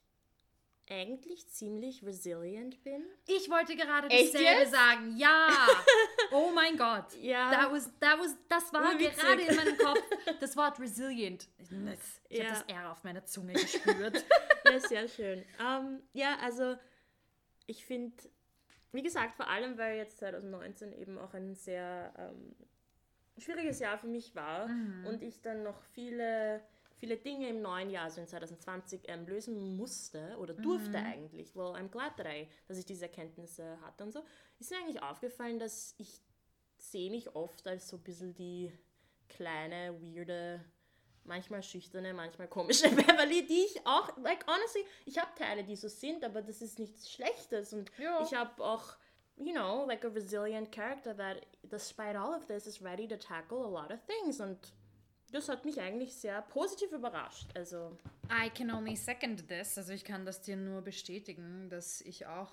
eigentlich ziemlich resilient bin. Ich wollte gerade dasselbe jetzt? sagen. Ja. [LAUGHS] Oh mein Gott. Ja. That was, that was, das war Urwitzig. gerade in meinem Kopf das Wort resilient. Ich Ja. habe das R auf meiner Zunge gespürt. [LAUGHS] Ja, sehr schön. Ähm, ja, also ich finde, wie gesagt, vor allem, weil jetzt 2019 eben auch ein sehr ähm, schwieriges Jahr für mich war und ich dann noch viele, viele Dinge im neuen Jahr, also in 2020, ähm, lösen musste oder durfte eigentlich. Well, I'm glad that I, dass ich diese Erkenntnisse hatte und so. Ist mir eigentlich aufgefallen, dass ich sehe mich oft als so ein bisschen die kleine, weirde, manchmal schüchterne, manchmal komische [LAUGHS] Beverly, die ich auch, like honestly, ich habe Teile, die so sind, aber das ist nichts Schlechtes und Ja. ich habe auch, you know, like a resilient character that, despite all of this, is ready to tackle a lot of things und das hat mich eigentlich sehr positiv überrascht. Also, I can only second this. Also ich kann das dir nur bestätigen, dass ich auch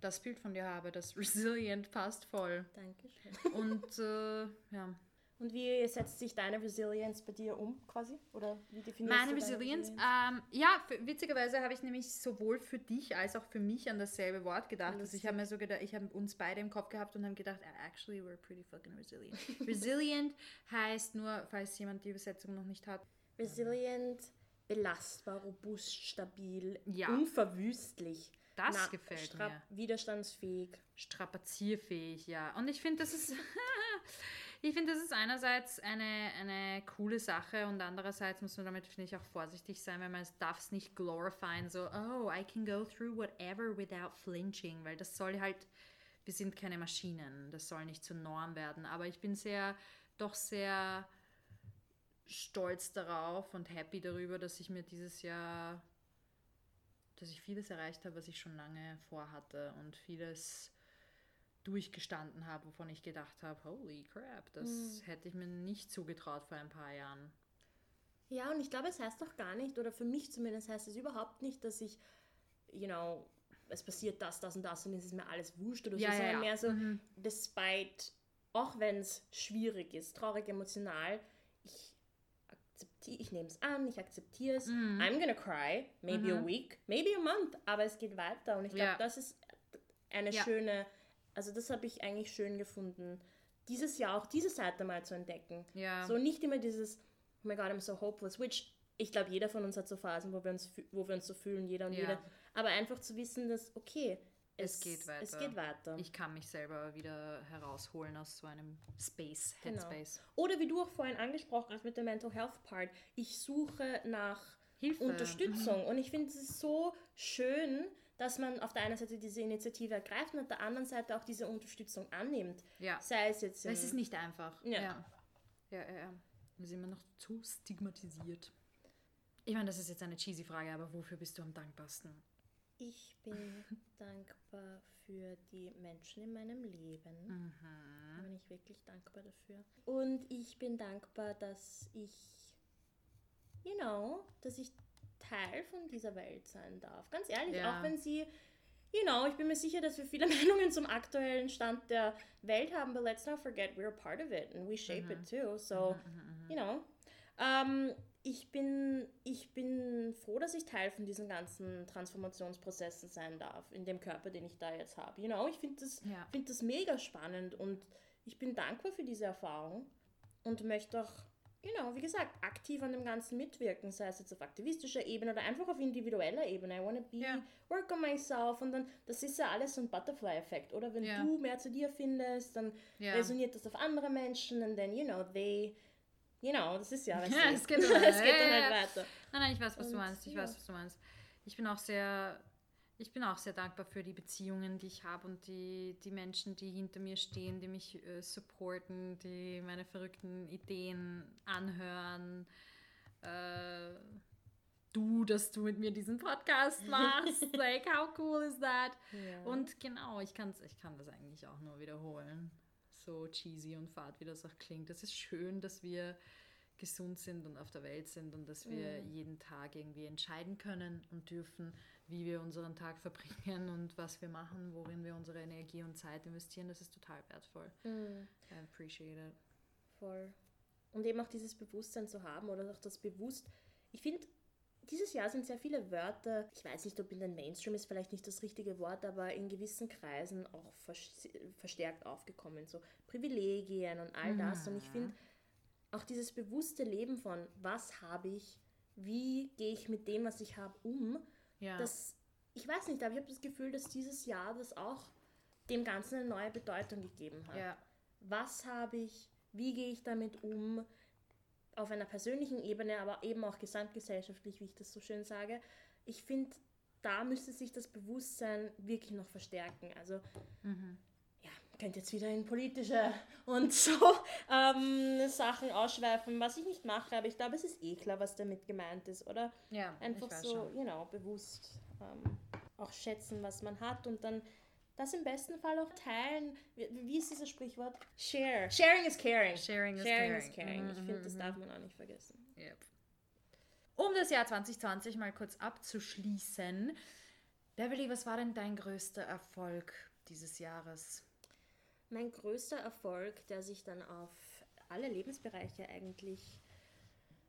das Bild von dir habe, das [LAUGHS] resilient passt voll. Dankeschön. Und äh, ja. Und wie setzt sich deine Resilience bei dir um, quasi? Oder wie definierst Meine du deine Resilienz, ähm, ja, für, witzigerweise habe ich nämlich sowohl für dich als auch für mich an dasselbe Wort gedacht. Also ich habe mir so gedacht, ich habe uns beide im Kopf gehabt und habe gedacht, "Ah, actually we're pretty fucking resilient. [LAUGHS] resilient heißt nur, falls jemand die Übersetzung noch nicht hat, Resilient, belastbar, robust, stabil, Ja. unverwüstlich. Das gefällt mir. Widerstandsfähig. strapazierfähig, ja. Und ich finde, das ist. [LAUGHS] [LAUGHS] Ich finde, das ist einerseits eine, eine coole Sache und andererseits muss man damit, finde ich, auch vorsichtig sein, weil man darf es nicht glorifyen, so, oh, I can go through whatever without flinching, weil das soll halt, wir sind keine Maschinen, das soll nicht zur Norm werden. Aber ich bin sehr, doch sehr stolz darauf und happy darüber, dass ich mir dieses Jahr, dass ich vieles erreicht habe, was ich schon lange vorhatte und vieles durchgestanden habe, wovon ich gedacht habe, holy crap, das hätte ich mir nicht zugetraut vor ein paar Jahren. Ja, und ich glaube, es heißt doch gar nicht, oder für mich zumindest heißt es überhaupt nicht, dass ich, you know, es passiert das, das und das und es ist mir alles wurscht oder so, ja, sondern ja. mehr so, Mhm. despite, auch wenn es schwierig ist, traurig, emotional, ich akzeptiere, ich nehme es an, ich akzeptiere es, Mhm. I'm gonna cry, maybe a week, maybe a month, aber es geht weiter und ich glaube, Ja. das ist eine schöne, also das habe ich eigentlich schön gefunden, dieses Jahr auch diese Seite mal zu entdecken. Ja. So nicht immer dieses, oh my God, I'm so hopeless, which ich glaube, jeder von uns hat so Phasen, wo wir uns, wo wir uns so fühlen, jeder und Ja. jede. Aber einfach zu wissen, dass, okay, Es geht weiter. Es geht weiter. Ich kann mich selber wieder herausholen aus so einem Space, Genau. Headspace. Oder wie du auch vorhin angesprochen hast mit dem Mental Health Part, ich suche nach Hilfe. Unterstützung. Und ich finde es ist so schön, dass man auf der einen Seite diese Initiative ergreift und auf der anderen Seite auch diese Unterstützung annimmt. Ja. Sei es jetzt im, Es ist nicht einfach. Ja. Ja. Ja, ja, ja. Wir sind immer noch zu stigmatisiert. Ich meine, das ist jetzt eine cheesy Frage, aber wofür bist du am dankbarsten? Ich bin [LAUGHS] dankbar für die Menschen in meinem Leben. Mhm. Da bin ich wirklich dankbar dafür. Und ich bin dankbar, dass ich, you know, dass ich Teil von dieser Welt sein darf. Ganz ehrlich, Ja. auch wenn sie, you know, ich bin mir sicher, dass wir viele [LAUGHS] Meinungen zum aktuellen Stand der Welt haben, but let's not forget we're a part of it and we shape it too. So, you know. Ähm, ich, bin, ich bin froh, dass ich Teil von diesen ganzen Transformationsprozessen sein darf, in dem Körper, den ich da jetzt habe. You know, ich finde das, Ja. find das mega spannend und ich bin dankbar für diese Erfahrung und möchte auch you know, wie gesagt, aktiv an dem Ganzen mitwirken, sei es jetzt auf aktivistischer Ebene oder einfach auf individueller Ebene. I want to be, Ja. work on myself und dann, das ist ja alles so ein Butterfly-Effekt, oder? Wenn Ja. du mehr zu dir findest, dann Ja. resoniert das auf andere Menschen und then, you know, they, you know, das ist ja, weißt Ja, du, [LAUGHS] es geht [LAUGHS] es geht dann halt weiter. Nein, nein, ich weiß, was du Und, meinst. Ich ja. weiß, was du meinst. Ich bin auch sehr, ich bin auch sehr dankbar für die Beziehungen, die ich habe und die, die Menschen, die hinter mir stehen, die mich äh, supporten, die meine verrückten Ideen anhören. Äh, du, dass du mit mir diesen Podcast machst. [LAUGHS] like, how cool is that? Ja. Und genau, ich, kann's, ich kann das eigentlich auch nur wiederholen. So cheesy und fad, wie das auch klingt. Es ist schön, dass wir gesund sind und auf der Welt sind und dass wir jeden Tag irgendwie entscheiden können und dürfen, wie wir unseren Tag verbringen und was wir machen, worin wir unsere Energie und Zeit investieren. Das ist total wertvoll. Mhm. I appreciate it. Voll. Und eben auch dieses Bewusstsein zu haben oder auch das Bewusst. Ich finde, dieses Jahr sind sehr viele Wörter, ich weiß nicht, ob in den Mainstream ist vielleicht nicht das richtige Wort, aber in gewissen Kreisen auch vers- verstärkt aufgekommen. So Privilegien und all das. Und ich finde, auch dieses bewusste Leben von, was habe ich, wie gehe ich mit dem, was ich habe, um, Ja. das, ich weiß nicht, aber ich habe das Gefühl, dass dieses Jahr das auch dem Ganzen eine neue Bedeutung gegeben hat ja. was habe ich, wie gehe ich damit um, auf einer persönlichen Ebene, aber eben auch gesamtgesellschaftlich, wie ich das so schön sage. Ich finde, da müsste sich das Bewusstsein wirklich noch verstärken. Also, ja, könnt jetzt wieder in politische und so ähm, Sachen ausschweifen, was ich nicht mache, aber ich glaube, es ist eh klar, was damit gemeint ist, oder? ja, Einfach so, schon. you know, bewusst ähm, auch schätzen, was man hat und dann das im besten Fall auch teilen. Wie, wie ist dieses Sprichwort? Share. Sharing is caring. Sharing is Sharing caring. is caring. Ich Mhm, finde, das mhm, darf man auch nicht vergessen. Yep. Um das Jahr 2020 mal kurz abzuschließen. Beverly, was war denn dein größter Erfolg dieses Jahres? Mein größter Erfolg, der sich dann auf alle Lebensbereiche eigentlich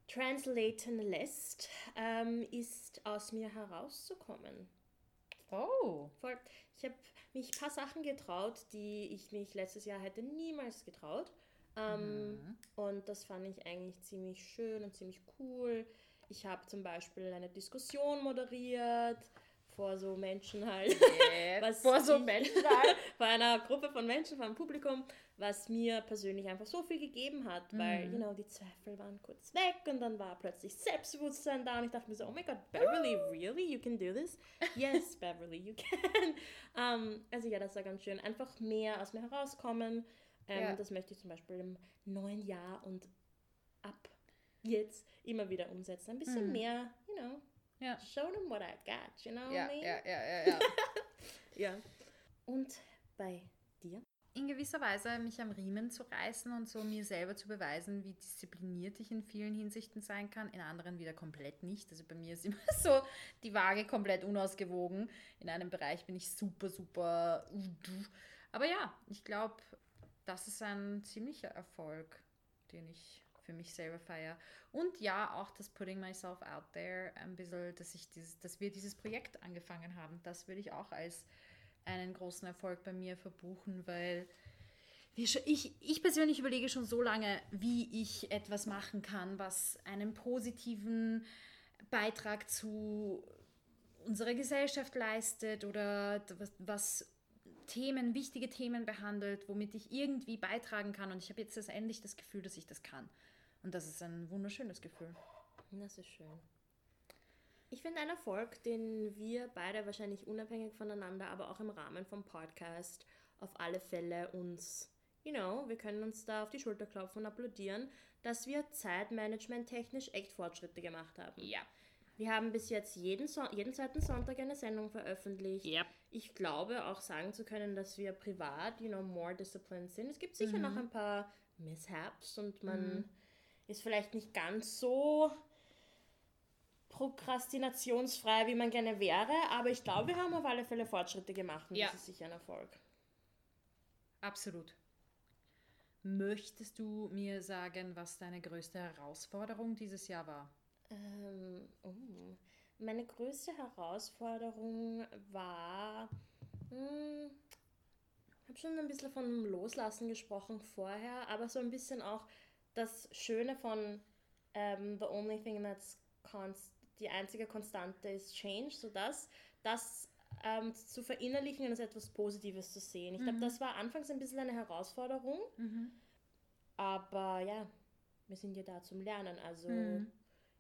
translaten lässt, ähm, ist aus mir herauszukommen. Oh. Voll. Ich habe mich ein paar Sachen getraut, die ich mich letztes Jahr hätte niemals getraut. Ähm, Und das fand ich eigentlich ziemlich schön und ziemlich cool. Ich habe zum Beispiel eine Diskussion moderiert vor so Menschen halt. [LAUGHS] was Vor so Menschen [LAUGHS] halt. vor einer Gruppe von Menschen, vor einem Publikum, was mir persönlich einfach so viel gegeben hat, weil, Mhm. you know, die Zweifel waren kurz weg und dann war plötzlich Selbstbewusstsein da und ich dachte mir so, oh my god, Beverly, really? You can do this? Yes, [LAUGHS] Beverly, you can. Ähm, also ja, das war ganz schön. Einfach mehr aus mir herauskommen. Ähm, Ja. Das möchte ich zum Beispiel im neuen Jahr und ab jetzt immer wieder umsetzen. Ein bisschen Mhm. mehr, you know, Ja. show them what I got, you know Ja, what I mean? ja, ja, ja, ja. [LAUGHS] ja. Und bei dir? in gewisser Weise mich am Riemen zu reißen und so mir selber zu beweisen, wie diszipliniert ich in vielen Hinsichten sein kann, in anderen wieder komplett nicht. Also bei mir ist immer [LAUGHS] so die Waage komplett unausgewogen. In einem Bereich bin ich super, super. Aber ja, ich glaube, das ist ein ziemlicher Erfolg, den ich für mich selber feiere. Und ja, auch das Putting Myself Out There ein bisschen, dass, ich dieses, dass wir dieses Projekt angefangen haben, das würde ich auch als einen großen Erfolg bei mir verbuchen, weil ich, ich persönlich überlege schon so lange, wie ich etwas machen kann, was einen positiven Beitrag zu unserer Gesellschaft leistet oder was, was Themen, wichtige Themen behandelt, womit ich irgendwie beitragen kann. Und ich habe jetzt das endlich das Gefühl, dass ich das kann. Und das ist ein wunderschönes Gefühl. Das ist schön. Ich finde einen Erfolg, den wir beide wahrscheinlich unabhängig voneinander, aber auch im Rahmen vom Podcast auf alle Fälle uns, you know, wir können uns da auf die Schulter klopfen und applaudieren, dass wir Zeitmanagement technisch echt Fortschritte gemacht haben. Ja. Wir haben bis jetzt jeden, so jeden zweiten Sonntag eine Sendung veröffentlicht. Yep. Ich glaube auch sagen zu können, dass wir privat, you know, more disciplined sind. Es gibt sicher noch ein paar Mishaps und man ist vielleicht nicht ganz so prokrastinationsfrei, wie man gerne wäre, aber ich glaube, wir haben auf alle Fälle Fortschritte gemacht und Ja. das ist sicher ein Erfolg. Absolut. Möchtest du mir sagen, was deine größte Herausforderung dieses Jahr war? Ähm, oh. Meine größte Herausforderung war, hm, ich habe schon ein bisschen von Loslassen gesprochen vorher, aber so ein bisschen auch das Schöne von ähm, The Only Thing That's Const die einzige Konstante ist Change, sodass das ähm, zu verinnerlichen und als etwas Positives zu sehen. Ich glaube, das war anfangs ein bisschen eine Herausforderung, aber ja, wir sind ja da zum Lernen. Also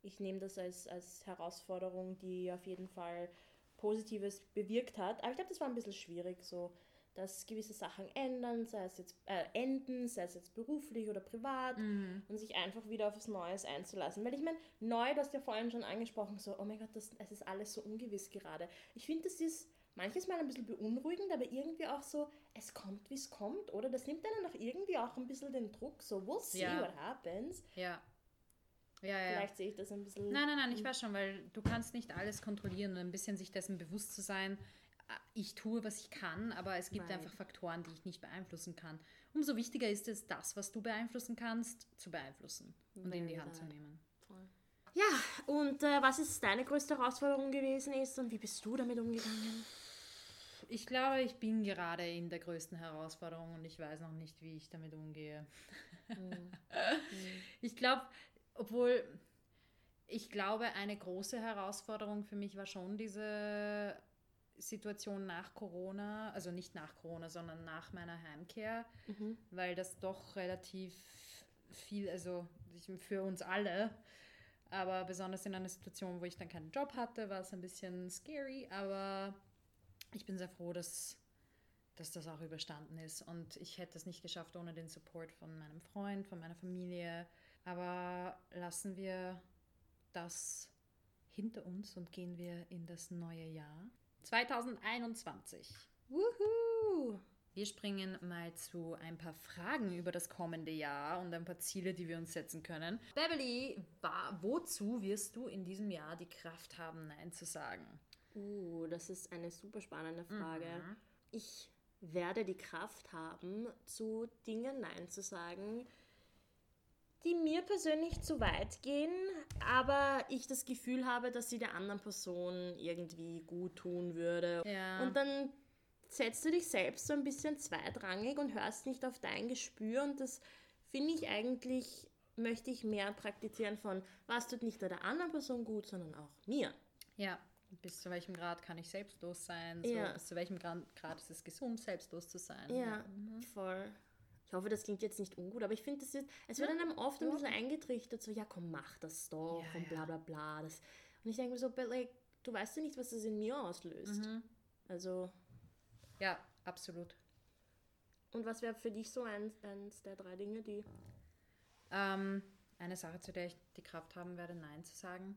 ich nehme das als, als Herausforderung, die auf jeden Fall Positives bewirkt hat. Aber ich glaube, das war ein bisschen schwierig, so dass gewisse Sachen ändern, sei es jetzt äh, enden, sei es jetzt beruflich oder privat Mhm. und sich einfach wieder auf was Neues einzulassen. Weil ich meine, neu, du hast ja vorhin schon angesprochen, so, oh mein Gott, das, es ist alles so ungewiss gerade. Ich finde, das ist manches Mal ein bisschen beunruhigend, aber irgendwie auch so, es kommt, wie es kommt, oder? Das nimmt einen auch irgendwie auch ein bisschen den Druck, so, we'll see Ja. what happens. Ja. Ja, ja. Vielleicht sehe ich das ein bisschen... Nein, nein, nein, ich weiß schon, weil du kannst nicht alles kontrollieren und ein bisschen sich dessen bewusst zu sein, ich tue, was ich kann, aber es gibt Right. einfach Faktoren, die ich nicht beeinflussen kann. Umso wichtiger ist es, das, was du beeinflussen kannst, zu beeinflussen und in die Hand zu nehmen. Ja, und äh, was ist deine größte Herausforderung gewesen ist und wie bist du damit umgegangen? Ich glaube, ich bin gerade in der größten Herausforderung und ich weiß noch nicht, wie ich damit umgehe. [LAUGHS] ich glaube, obwohl ich glaube, eine große Herausforderung für mich war schon diese Situation nach Corona, also nicht nach Corona, sondern nach meiner Heimkehr, weil das doch relativ viel, also für uns alle, aber besonders in einer Situation, wo ich dann keinen Job hatte, war es ein bisschen scary, aber ich bin sehr froh, dass, dass das auch überstanden ist. Und ich hätte es nicht geschafft ohne den Support von meinem Freund, von meiner Familie. Aber lassen wir das hinter uns und gehen wir in das neue Jahr 2021. Wuhu! Wir springen mal zu ein paar Fragen über das kommende Jahr und ein paar Ziele, die wir uns setzen können. Beverly, wozu wirst du in diesem Jahr die Kraft haben, Nein zu sagen? Uh, das ist eine super spannende Frage. Mhm. Ich werde die Kraft haben, zu Dingen Nein zu sagen, die mir persönlich zu weit gehen, aber ich das Gefühl habe, dass sie der anderen Person irgendwie gut tun würde. Ja. Und dann setzt du dich selbst so ein bisschen zweitrangig und hörst nicht auf dein Gespür und das finde ich eigentlich, möchte ich mehr praktizieren von, was tut nicht nur der anderen Person gut, sondern auch mir. Ja, bis zu welchem Grad kann ich selbstlos sein? So, Ja. Bis zu welchem Grad, Grad ist es gesund, selbstlos zu sein? Ja, voll. Ich hoffe, das klingt jetzt nicht ungut, aber ich finde, es wird einem oft ein bisschen eingetrichtert, so, ja komm, mach das doch Ja, und bla ja. bla bla. Das, und ich denke mir so, but like, du weißt ja nicht, was das in mir auslöst. Mhm. Also, Ja, absolut. und was wäre für dich so eins, eins der drei Dinge, die... Ähm, eine Sache, zu der ich die Kraft haben werde, Nein zu sagen.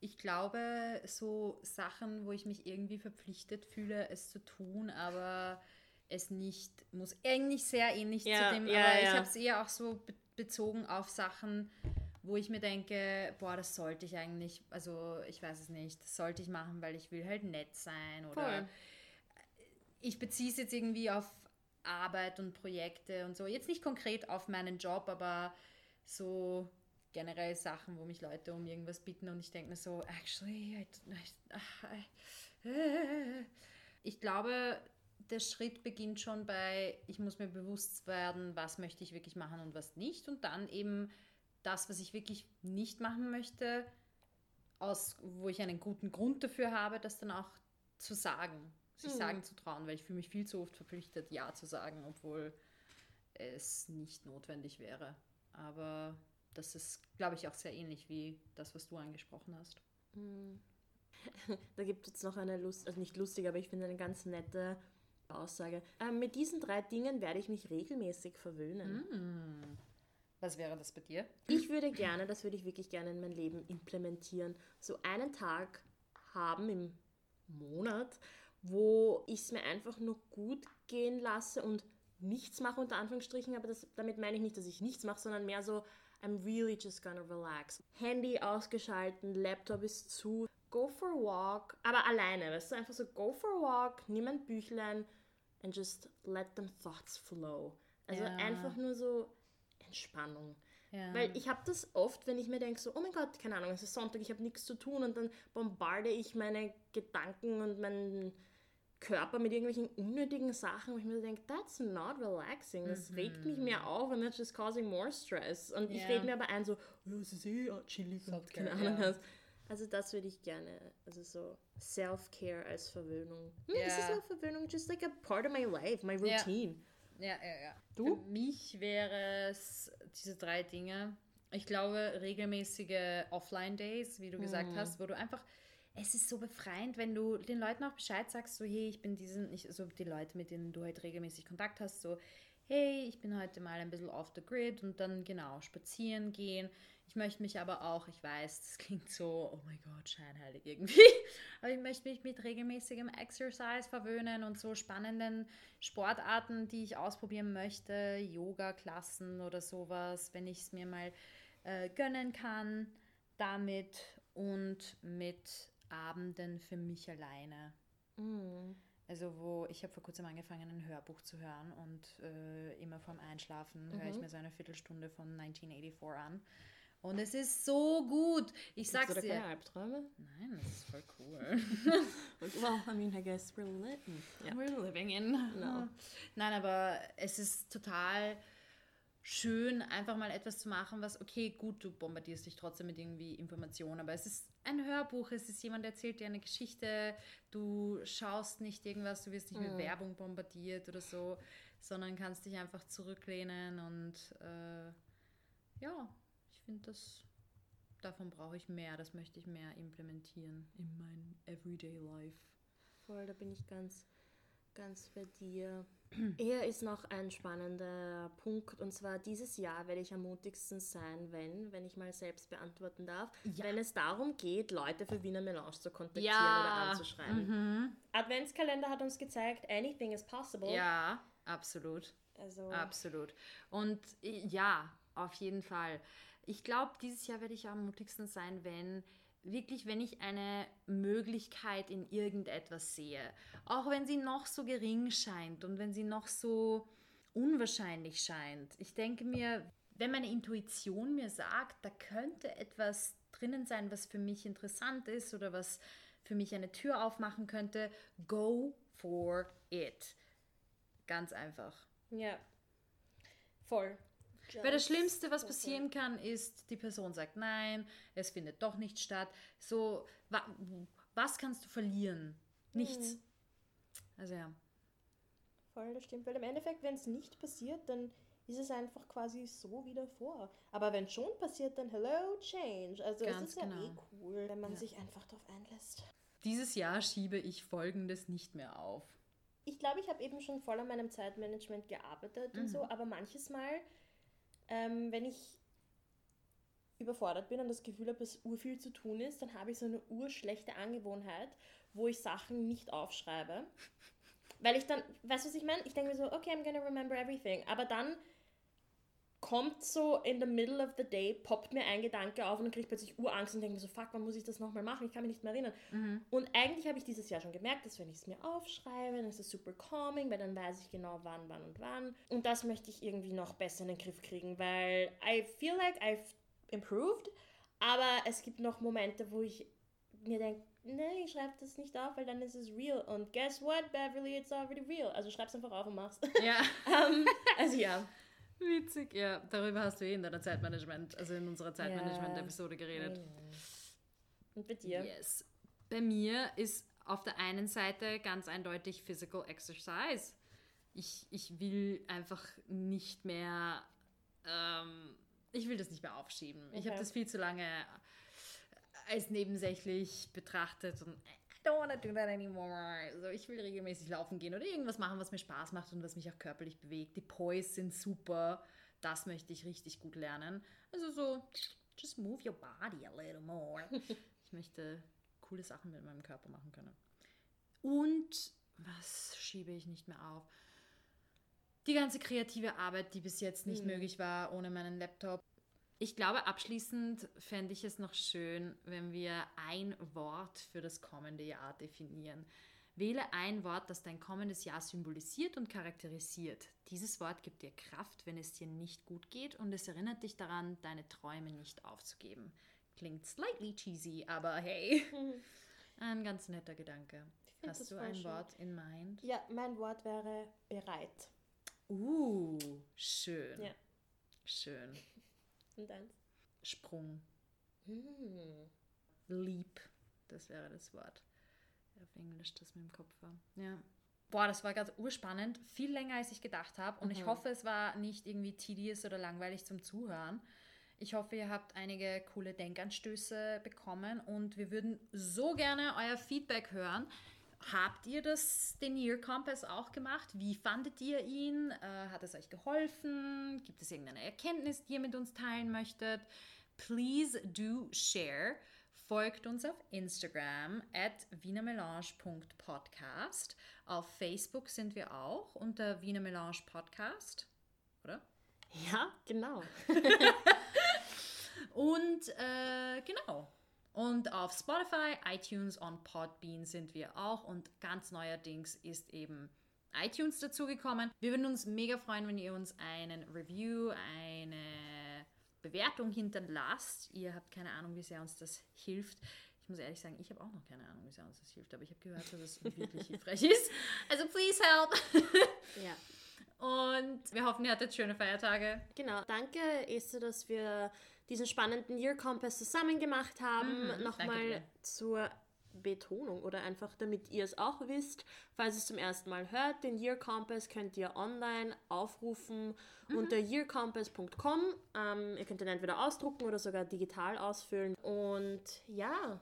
Ich glaube, so Sachen, wo ich mich irgendwie verpflichtet fühle, es zu tun, aber es nicht muss. Eigentlich sehr ähnlich Ja, zu dem, ja, aber ich ja. habe es eher auch so be bezogen auf Sachen, wo ich mir denke, boah, das sollte ich eigentlich, also ich weiß es nicht, das sollte ich machen, weil ich will halt nett sein oder Voll. ich beziehe es jetzt irgendwie auf Arbeit und Projekte und so. Jetzt nicht konkret auf meinen Job, aber so generell Sachen, wo mich Leute um irgendwas bitten und ich denke mir so, actually, I, I, I, ich glaube, der Schritt beginnt schon bei, ich muss mir bewusst werden, was möchte ich wirklich machen und was nicht und dann eben das, was ich wirklich nicht machen möchte, aus, wo ich einen guten Grund dafür habe, das dann auch zu sagen, sich Mhm. sagen zu trauen, weil ich fühle mich viel zu oft verpflichtet, Ja zu sagen, obwohl es nicht notwendig wäre. Aber das ist, glaube ich, auch sehr ähnlich wie das, was du angesprochen hast. [LAUGHS] Da gibt es jetzt noch eine Lust, also nicht lustig, aber ich finde eine ganz nette Aussage. Ähm, mit diesen drei Dingen werde ich mich regelmäßig verwöhnen. Hm. Was wäre das bei dir? Ich würde gerne, das würde ich wirklich gerne in mein Leben implementieren, so einen Tag haben im Monat, wo ich es mir einfach nur gut gehen lasse und nichts mache, unter Anführungsstrichen, aber das, damit meine ich nicht, dass ich nichts mache, sondern mehr so, I'm really just gonna relax. Handy ausgeschalten, Laptop ist zu, go for a walk, aber alleine, weißt du, einfach so go for a walk, nimm ein Büchlein and just let them thoughts flow. Also Ja. einfach nur so Entspannung. Ja. Weil ich habe das oft, wenn ich mir denke, so, oh mein Gott, keine Ahnung, es ist Sonntag, ich habe nichts zu tun und dann bombarde ich meine Gedanken und mein, Körper mit irgendwelchen unnötigen Sachen, wo ich mir so denke, that's not relaxing. Das regt mich mehr auf and that's just causing more stress. Und ich Ja. rede mir aber ein, so, oh, es ist eh chillig und Self-care, keine Ahnung ja. Also das würde ich gerne, also so Self-Care als Verwöhnung. Mir ist es Ja. auch Verwöhnung, just like a part of my life, my Ja. routine. Ja, ja, ja. Du? Für mich wäre es diese drei Dinge. Ich glaube, regelmäßige Offline-Days, wie du gesagt Mhm. hast, wo du einfach. Es ist so befreiend, wenn du den Leuten auch Bescheid sagst, so, hey, ich bin diesen, ich, so die Leute, mit denen du halt regelmäßig Kontakt hast, so, hey, ich bin heute mal ein bisschen off the grid und dann genau spazieren gehen. Ich möchte mich aber auch, ich weiß, das klingt so, oh mein Gott, scheinheilig irgendwie, [LAUGHS] aber ich möchte mich mit regelmäßigem Exercise verwöhnen und so spannenden Sportarten, die ich ausprobieren möchte, Yoga-Klassen oder sowas, wenn ich es mir mal äh, gönnen kann, damit und mit Abenden für mich alleine. Mm. Also wo ich habe vor kurzem angefangen, ein Hörbuch zu hören und äh, immer vorm Einschlafen höre ich Mhm. mir so eine Viertelstunde von 1984 an. Und es ist so gut. Ich sag's da keine dir. Albträume? Nein, das ist voll cool. [LAUGHS] [LAUGHS] Well, I mean, I guess we're living. Ja. We're living in. No. Nein, aber es ist total schön, einfach mal etwas zu machen, was, okay, gut, du bombardierst dich trotzdem mit irgendwie Informationen, aber es ist ein Hörbuch, es ist jemand, der erzählt dir eine Geschichte, du schaust nicht irgendwas, du wirst nicht mit Mhm. Werbung bombardiert oder so, sondern kannst dich einfach zurücklehnen und äh, ja, finde das, davon brauche ich mehr, das möchte ich mehr implementieren in mein Everyday Life. Voll, da bin ich ganz, ganz bei dir. [CLEARS THROAT] Eher ist noch ein spannender Punkt und zwar dieses Jahr werde ich am mutigsten sein, wenn, wenn ich mal selbst beantworten darf, Ja. wenn es darum geht, Leute für Wiener Melange zu kontaktieren Ja. oder anzuschreiben. Mhm. Adventskalender hat uns gezeigt, anything is possible. Ja, absolut. Also, Absolut. Und äh, ja, auf jeden Fall. Ich glaube, dieses Jahr werde ich am mutigsten sein, wenn wirklich, wenn ich eine Möglichkeit in irgendetwas sehe, auch wenn sie noch so gering scheint und wenn sie noch so unwahrscheinlich scheint. Ich denke mir, wenn meine Intuition mir sagt, da könnte etwas drinnen sein, was für mich interessant ist oder was für mich eine Tür aufmachen könnte, go for it. Ganz einfach. ja. Voll. Weil das Schlimmste, was passieren kann, ist, die Person sagt nein, es findet doch nicht statt. So, wa was kannst du verlieren? Nichts. Mhm. Also ja. Voll, das stimmt. Weil im Endeffekt, wenn es nicht passiert, dann ist es einfach quasi so wieder vor. Aber wenn schon passiert, dann hello, change. Also Ganz es ist ja eh genau. cool, wenn man Ja. sich einfach darauf einlässt. Dieses Jahr schiebe ich Folgendes nicht mehr auf. Ich glaube, ich habe eben schon voll an meinem Zeitmanagement gearbeitet und Mhm. so, aber manches Mal, ähm, wenn ich überfordert bin und das Gefühl habe, dass urviel zu tun ist, dann habe ich so eine urschlechte Angewohnheit, wo ich Sachen nicht aufschreibe. Weil ich dann, weißt du, was ich meine? Ich denke mir so, okay, I'm gonna remember everything. Aber dann kommt so in the middle of the day, poppt mir ein Gedanke auf und dann kriege ich plötzlich Urangst und denke mir so, fuck, wann muss ich das nochmal machen? Ich kann mich nicht mehr erinnern. Und eigentlich habe ich dieses Jahr schon gemerkt, dass wenn ich es mir aufschreibe, dann ist es super calming, weil dann weiß ich genau wann, wann und wann. Und das möchte ich irgendwie noch besser in den Griff kriegen, weil I feel like I've improved, aber es gibt noch Momente, wo ich mir denke, nee, ich schreibe das nicht auf, weil dann ist es real. Und guess what, Beverly, it's already real. Also schreib's einfach auf und mach's. Ja, [LAUGHS] Ähm, also ja. Witzig. Ja, darüber hast du eh in deiner Zeitmanagement, also in unserer Zeitmanagement-Episode geredet. Und bei dir? Yes. Bei mir ist auf der einen Seite ganz eindeutig Physical Exercise. Ich, ich will einfach nicht mehr, ähm, ich will das nicht mehr aufschieben. Ich habe Okay. das viel zu lange als nebensächlich betrachtet und don't wanna do that anymore. Also ich will regelmäßig laufen gehen oder irgendwas machen, was mir Spaß macht und was mich auch körperlich bewegt. Die Poise sind super. Das möchte ich richtig gut lernen. Also so, just move your body a little more. [LAUGHS] Ich möchte coole Sachen mit meinem Körper machen können. Und was schiebe ich nicht mehr auf? Die ganze kreative Arbeit, die bis jetzt nicht Mhm. möglich war ohne meinen Laptop. Ich glaube, abschließend fände ich es noch schön, wenn wir ein Wort für das kommende Jahr definieren. Wähle ein Wort, das dein kommendes Jahr symbolisiert und charakterisiert. Dieses Wort gibt dir Kraft, wenn es dir nicht gut geht und es erinnert dich daran, deine Träume nicht aufzugeben. Klingt slightly cheesy, aber hey, [LAUGHS] ein ganz netter Gedanke. Hast du ein schön. Wort in mind? Ja, mein Wort wäre bereit. Uh, schön. Ja. Schön. Und eins? Sprung. Hm. Leap. Das wäre das Wort. Auf Englisch, das mir im Kopf war. Ja. Boah, das war gerade urspannend. Viel länger, als ich gedacht habe. Und ich hoffe, es war nicht irgendwie tedious oder langweilig zum Zuhören. Ich hoffe, ihr habt einige coole Denkanstöße bekommen und wir würden so gerne euer Feedback hören. Habt ihr das, den Year Compass auch gemacht? Wie fandet ihr ihn? Äh, hat es euch geholfen? Gibt es irgendeine Erkenntnis, die ihr mit uns teilen möchtet? Please do share. Folgt uns auf Instagram at wienermelange.podcast. Auf Facebook sind wir auch unter Wiener Melange Podcast, oder? Ja, genau. [LAUGHS] [LAUGHS] Und äh, genau. Und auf Spotify, iTunes und Podbean sind wir auch. Und ganz neuerdings ist eben iTunes dazugekommen. Wir würden uns mega freuen, wenn ihr uns einen Review, eine Bewertung hinterlasst. Ihr habt keine Ahnung, wie sehr uns das hilft. Ich muss ehrlich sagen, ich habe auch noch keine Ahnung, wie sehr uns das hilft, aber ich habe gehört, dass es [LAUGHS] wirklich hilfreich ist. Also please help. [LAUGHS] Ja. Und wir hoffen, ihr hattet schöne Feiertage. Genau. Danke, Esther, dass wir diesen spannenden Year Compass zusammen gemacht haben. Mhm, Nochmal zur Betonung oder einfach damit ihr es auch wisst, falls ihr es zum ersten Mal hört, den Year Compass könnt ihr online aufrufen Mhm. unter yearcompass.com. Ähm, ihr könnt ihn entweder ausdrucken oder sogar digital ausfüllen. Und ja,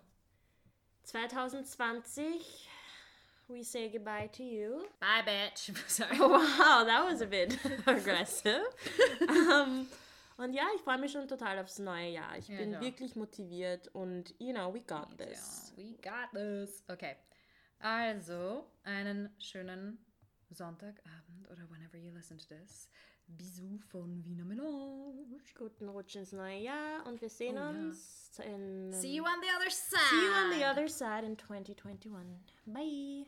2020, we say goodbye to you. Bye, bitch. [LAUGHS] Sorry. Oh, wow, that was a bit [LAUGHS] aggressive. [LAUGHS] um, und ja, ich freue mich schon total aufs neue Jahr. Ich Ja, bin auch. wirklich motiviert und, you know, we got this. Ja, we got this. Okay. Also, einen schönen Sonntagabend oder whenever you listen to this. Bisous von Wiener Melange. Guten Rutsch ins neue Jahr und wir sehen Oh, ja. uns in. See you on the other side. See you on the other side in 2021. Bye.